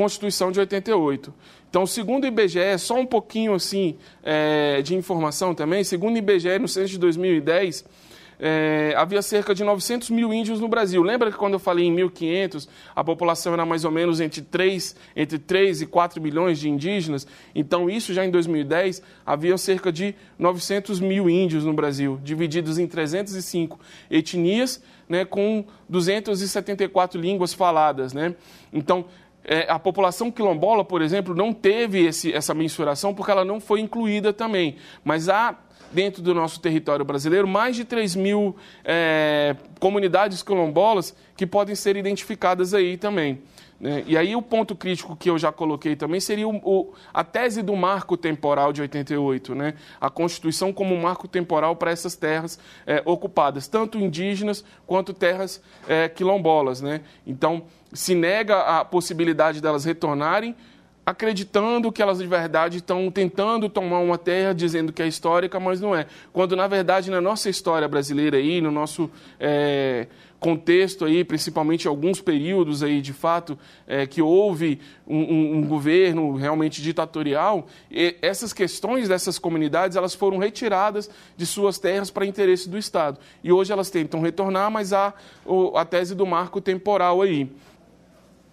Constituição de 88. Então, segundo o IBGE, só um pouquinho assim é, de informação também, segundo o IBGE, no censo de 2010, é, havia cerca de 900 mil índios no Brasil. Lembra que quando eu falei em 1.500, a população era mais ou menos entre 3, entre 3 e 4 milhões de indígenas? Então, isso já em 2010, havia cerca de 900 mil índios no Brasil, divididos em 305 etnias, né, com 274 línguas faladas. Né? Então, é, a população quilombola, por exemplo, não teve esse, essa mensuração porque ela não foi incluída também. Mas há, dentro do nosso território brasileiro, mais de 3 mil é, comunidades quilombolas que podem ser identificadas aí também. Né? E aí o ponto crítico que eu já coloquei também seria o, o, a tese do marco temporal de 88, né? a Constituição como um marco temporal para essas terras é, ocupadas, tanto indígenas quanto terras é, quilombolas. Né? Então, se nega a possibilidade delas retornarem, acreditando que elas de verdade estão tentando tomar uma terra, dizendo que é histórica, mas não é. Quando, na verdade, na nossa história brasileira aí, no nosso é, contexto aí, principalmente alguns períodos aí, de fato, é, que houve um, um, um, governo realmente ditatorial, essas questões dessas comunidades, elas foram retiradas de suas terras para interesse do Estado. E hoje elas tentam retornar, mas há a tese do marco temporal aí.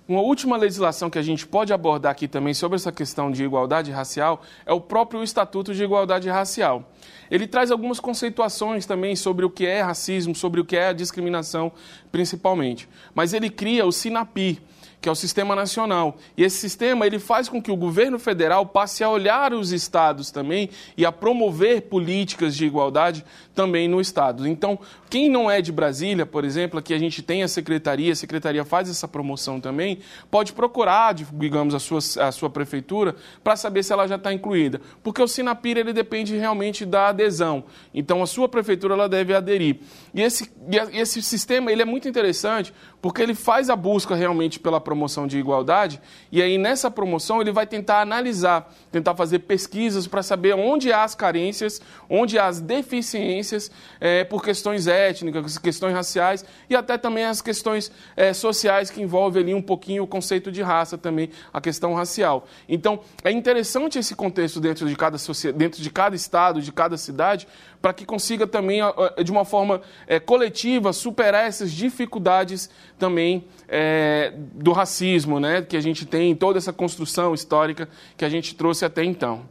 Uma última legislação que a gente pode abordar aqui também sobre essa questão de igualdade racial é o próprio Estatuto de Igualdade Racial. Ele traz algumas conceituações também sobre o que é racismo, sobre o que é a discriminação, principalmente. Mas ele cria o SINAPI, que é o sistema nacional. E esse sistema ele faz com que o governo federal passe a olhar os estados também e a promover políticas de igualdade também no estado. Então, quem não é de Brasília, por exemplo, aqui a gente tem a secretaria, a secretaria faz essa promoção também, pode procurar, digamos, a sua, a sua prefeitura para saber se ela já está incluída. Porque o Sinapira ele depende realmente da adesão. Então, a sua prefeitura ela deve aderir. E esse, e esse sistema ele é muito interessante porque ele faz a busca realmente pela promoção de igualdade e aí nessa promoção ele vai tentar analisar, tentar fazer pesquisas para saber onde há as carências, onde há as deficiências é, por questões étnicas, questões raciais e até também as questões é, sociais que envolvem ali um pouquinho o conceito de raça também, a questão racial. Então, é interessante esse contexto dentro de cada, dentro de cada estado, de cada cidade, para que consiga também, de uma forma é, coletiva, superar essas dificuldades também é, do racismo, né, que a gente tem em toda essa construção histórica que a gente trouxe até então.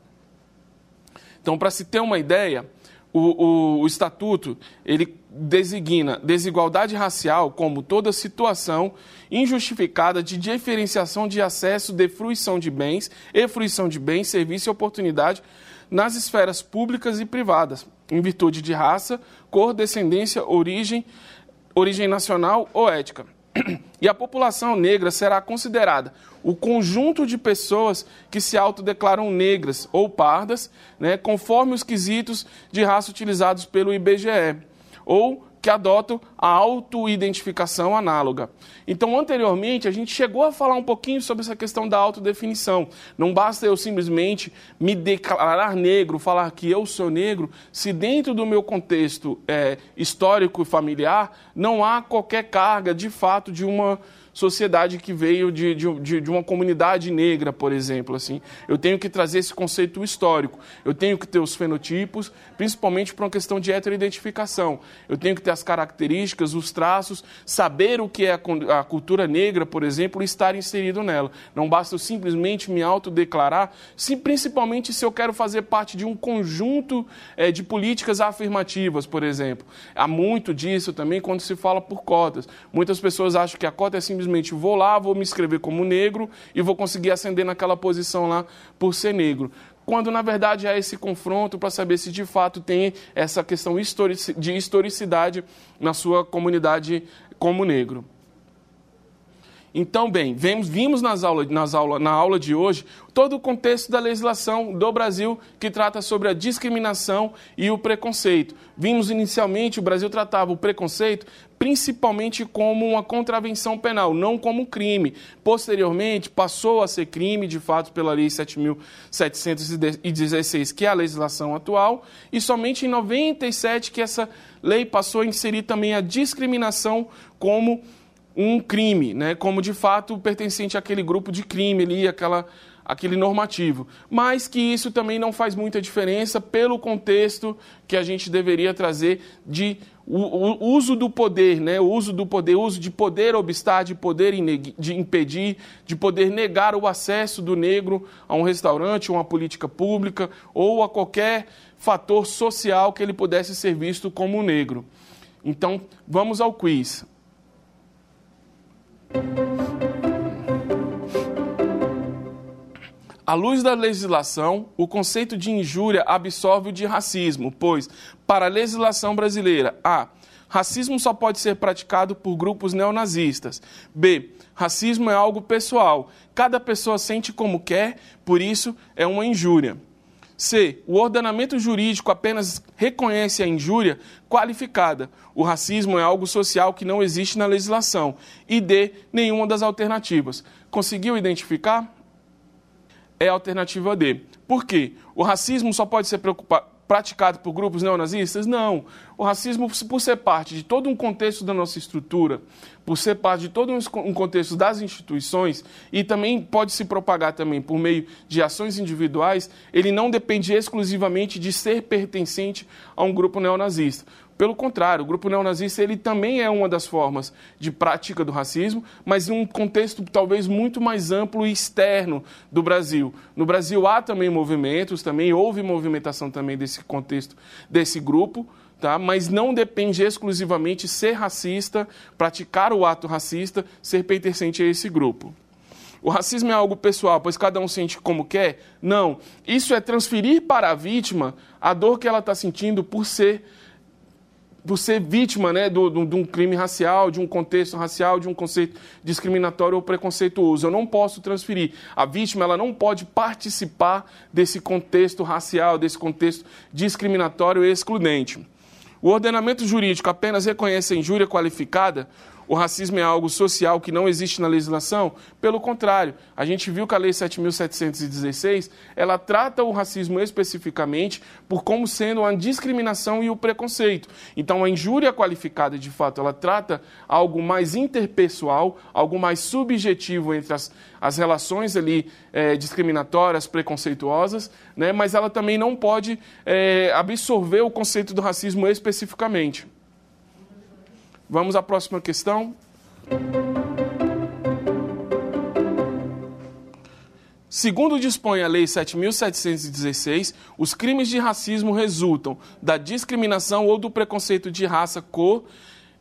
Então, para se ter uma ideia, o, o, o, estatuto ele designa desigualdade racial como toda situação injustificada de diferenciação de acesso de fruição de bens e fruição de bens, serviço e oportunidade nas esferas públicas e privadas, em virtude de raça, cor, descendência, origem, origem nacional ou ética. E a população negra será considerada o conjunto de pessoas que se autodeclaram negras ou pardas, né, conforme os quesitos de raça utilizados pelo IBGE, ou que adotam a autoidentificação análoga. Então, anteriormente, a gente chegou a falar um pouquinho sobre essa questão da autodefinição. Não basta eu simplesmente me declarar negro, falar que eu sou negro, se dentro do meu contexto é, histórico e familiar não há qualquer carga, de fato, de uma sociedade que veio de, de, de, uma comunidade negra, por exemplo. assim. Eu tenho que trazer esse conceito histórico. Eu tenho que ter os fenotipos, principalmente para uma questão de heteroidentificação. Eu tenho que ter as características, os traços, saber o que é a, a cultura negra, por exemplo, e estar inserido nela. Não basta eu simplesmente me autodeclarar, se, principalmente se eu quero fazer parte de um conjunto é, de políticas afirmativas, por exemplo. Há muito disso também quando se fala por cotas. Muitas pessoas acham que a cota é simplesmente simplesmente vou lá, vou me inscrever como negro e vou conseguir ascender naquela posição lá por ser negro. Quando na verdade há esse confronto para saber se de fato tem essa questão de historicidade na sua comunidade como negro. Então, bem, vemos, vimos nas aulas, nas aula, na aula de hoje todo o contexto da legislação do Brasil que trata sobre a discriminação e o preconceito. Vimos inicialmente o Brasil tratava o preconceito principalmente como uma contravenção penal, não como crime. Posteriormente, passou a ser crime, de fato, pela Lei 7.716, que é a legislação atual, e somente em 97 que essa lei passou a inserir também a discriminação como um crime, né, como de fato pertencente àquele grupo de crime ali, aquela, aquele normativo. Mas que isso também não faz muita diferença pelo contexto que a gente deveria trazer de o, uso do poder, né, o uso do poder, uso de poder obstar, de poder de impedir, de poder negar o acesso do negro a um restaurante, a uma política pública ou a qualquer fator social que ele pudesse ser visto como negro. Então, vamos ao quiz. À luz da legislação, o conceito de injúria absorve o de racismo, pois, para a legislação brasileira, A. Racismo só pode ser praticado por grupos neonazistas. B. Racismo é algo pessoal. Cada pessoa sente como quer, por isso é uma injúria. C. O ordenamento jurídico apenas reconhece a injúria qualificada. O racismo é algo social que não existe na legislação. E D. Nenhuma das alternativas. Conseguiu identificar? É a alternativa D. Por quê? O racismo só pode ser praticado por grupos neonazistas? Não. O racismo, por ser parte de todo um contexto da nossa estrutura, por ser parte de todo um contexto das instituições e também pode se propagar também por meio de ações individuais, ele não depende exclusivamente de ser pertencente a um grupo neonazista. Pelo contrário, o grupo neonazista ele também é uma das formas de prática do racismo, mas em um contexto talvez muito mais amplo e externo do Brasil. No Brasil há também movimentos, também houve movimentação também desse contexto desse grupo, tá? mas não depende exclusivamente ser racista, praticar o ato racista, ser pertencente a esse grupo. O racismo é algo pessoal, pois cada um sente como quer? Não. Isso é transferir para a vítima a dor que ela está sentindo por ser por ser vítima né, do, do, de um crime racial, de um contexto racial, de um conceito discriminatório ou preconceituoso. Eu não posso transferir. A vítima ela não pode participar desse contexto racial, desse contexto discriminatório e excludente. O ordenamento jurídico apenas reconhece a injúria qualificada o racismo é algo social que não existe na legislação? Pelo contrário, a gente viu que a Lei 7.716 ela trata o racismo especificamente por como sendo a discriminação e o preconceito. Então, a injúria qualificada, de fato, ela trata algo mais interpessoal, algo mais subjetivo entre as, as relações ali é, discriminatórias, preconceituosas, né? mas ela também não pode é, absorver o conceito do racismo especificamente. Vamos à próxima questão. Segundo dispõe a Lei 7.716, os crimes de racismo resultam da discriminação ou do preconceito de raça, cor,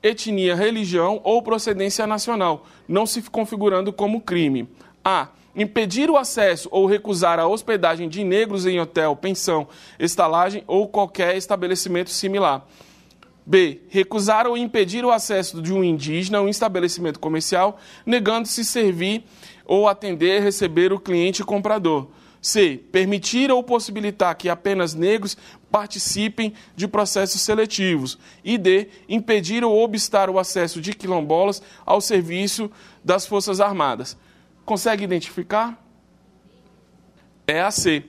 etnia, religião ou procedência nacional, não se configurando como crime. A. Impedir o acesso ou recusar a hospedagem de negros em hotel, pensão, estalagem ou qualquer estabelecimento similar. B. Recusar ou impedir o acesso de um indígena a um estabelecimento comercial, negando-se servir ou atender receber o cliente comprador. C. Permitir ou possibilitar que apenas negros participem de processos seletivos. E D. Impedir ou obstar o acesso de quilombolas ao serviço das Forças Armadas. Consegue identificar? É a C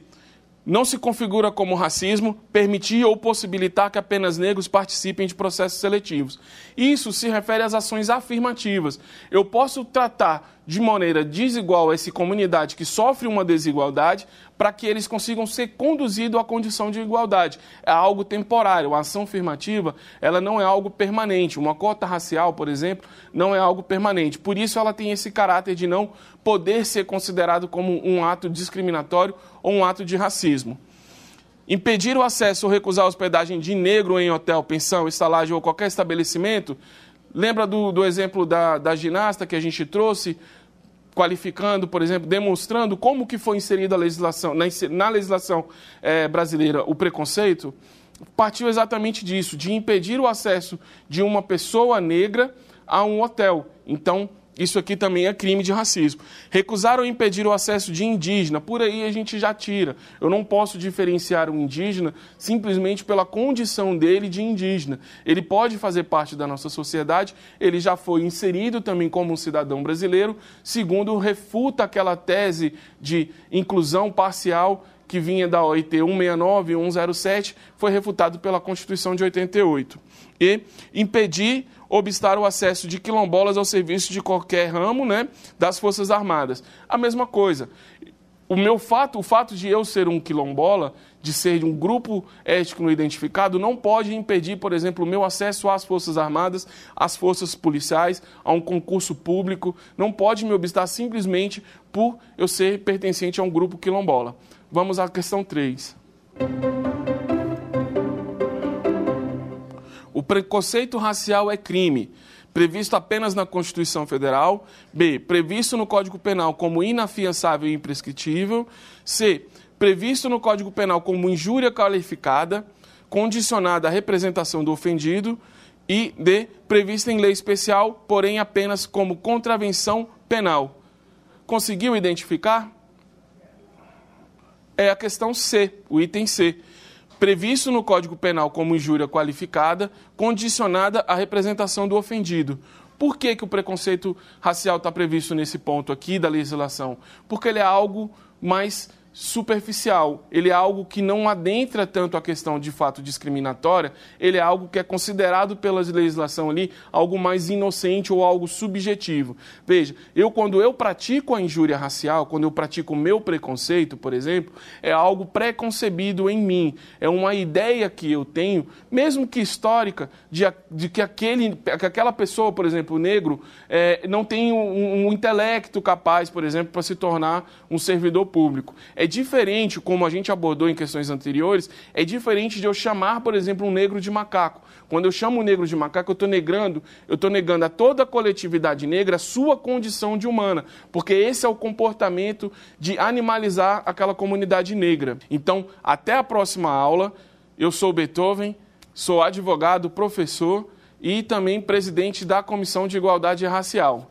não se configura como racismo permitir ou possibilitar que apenas negros participem de processos seletivos. Isso se refere às ações afirmativas. Eu posso tratar de maneira desigual essa comunidade que sofre uma desigualdade para que eles consigam ser conduzidos à condição de igualdade. É algo temporário. A ação afirmativa, ela não é algo permanente. Uma cota racial, por exemplo, não é algo permanente. Por isso ela tem esse caráter de não poder ser considerado como um ato discriminatório ou um ato de racismo. Impedir o acesso ou recusar a hospedagem de negro em hotel, pensão, estalagem ou qualquer estabelecimento. Lembra do, do exemplo da, da ginasta que a gente trouxe? qualificando, por exemplo, demonstrando como que foi inserida a legislação, na, na legislação é, brasileira o preconceito, partiu exatamente disso, de impedir o acesso de uma pessoa negra a um hotel. Então, isso aqui também é crime de racismo. Recusar ou impedir o acesso de indígena, por aí a gente já tira. Eu não posso diferenciar um indígena simplesmente pela condição dele de indígena. Ele pode fazer parte da nossa sociedade, ele já foi inserido também como um cidadão brasileiro, segundo refuta aquela tese de inclusão parcial que vinha da OIT 169 e 107, foi refutado pela Constituição de 88. E impedir obstar o acesso de quilombolas ao serviço de qualquer ramo né, das Forças Armadas. A mesma coisa. O meu fato, o fato de eu ser um quilombola, de ser de um grupo étnico não identificado, não pode impedir, por exemplo, o meu acesso às Forças Armadas, às forças policiais, a um concurso público, não pode me obstar simplesmente por eu ser pertencente a um grupo quilombola. Vamos à questão 3. Preconceito racial é crime, previsto apenas na Constituição Federal. B. Previsto no Código Penal como inafiançável e imprescritível. C. Previsto no Código Penal como injúria qualificada, condicionada à representação do ofendido. E D. Previsto em lei especial, porém apenas como contravenção penal. Conseguiu identificar? É a questão C, o item C previsto no Código Penal como injúria qualificada, condicionada à representação do ofendido. Por que, que o preconceito racial está previsto nesse ponto aqui da legislação? Porque ele é algo mais superficial, ele é algo que não adentra tanto a questão de fato discriminatória, ele é algo que é considerado pela legislação ali algo mais inocente ou algo subjetivo. Veja, eu quando eu pratico a injúria racial, quando eu pratico o meu preconceito, por exemplo, é algo preconcebido em mim, é uma ideia que eu tenho, mesmo que histórica, de, de que, aquele, que aquela pessoa, por exemplo, negro, é, não tem um, um intelecto capaz, por exemplo, para se tornar um servidor público. É é diferente, como a gente abordou em questões anteriores, é diferente de eu chamar, por exemplo, um negro de macaco. Quando eu chamo o negro de macaco, eu estou negando, eu estou negando a toda a coletividade negra a sua condição de humana, porque esse é o comportamento de animalizar aquela comunidade negra. Então, até a próxima aula. Eu sou Beethoven, sou advogado, professor e também presidente da Comissão de Igualdade Racial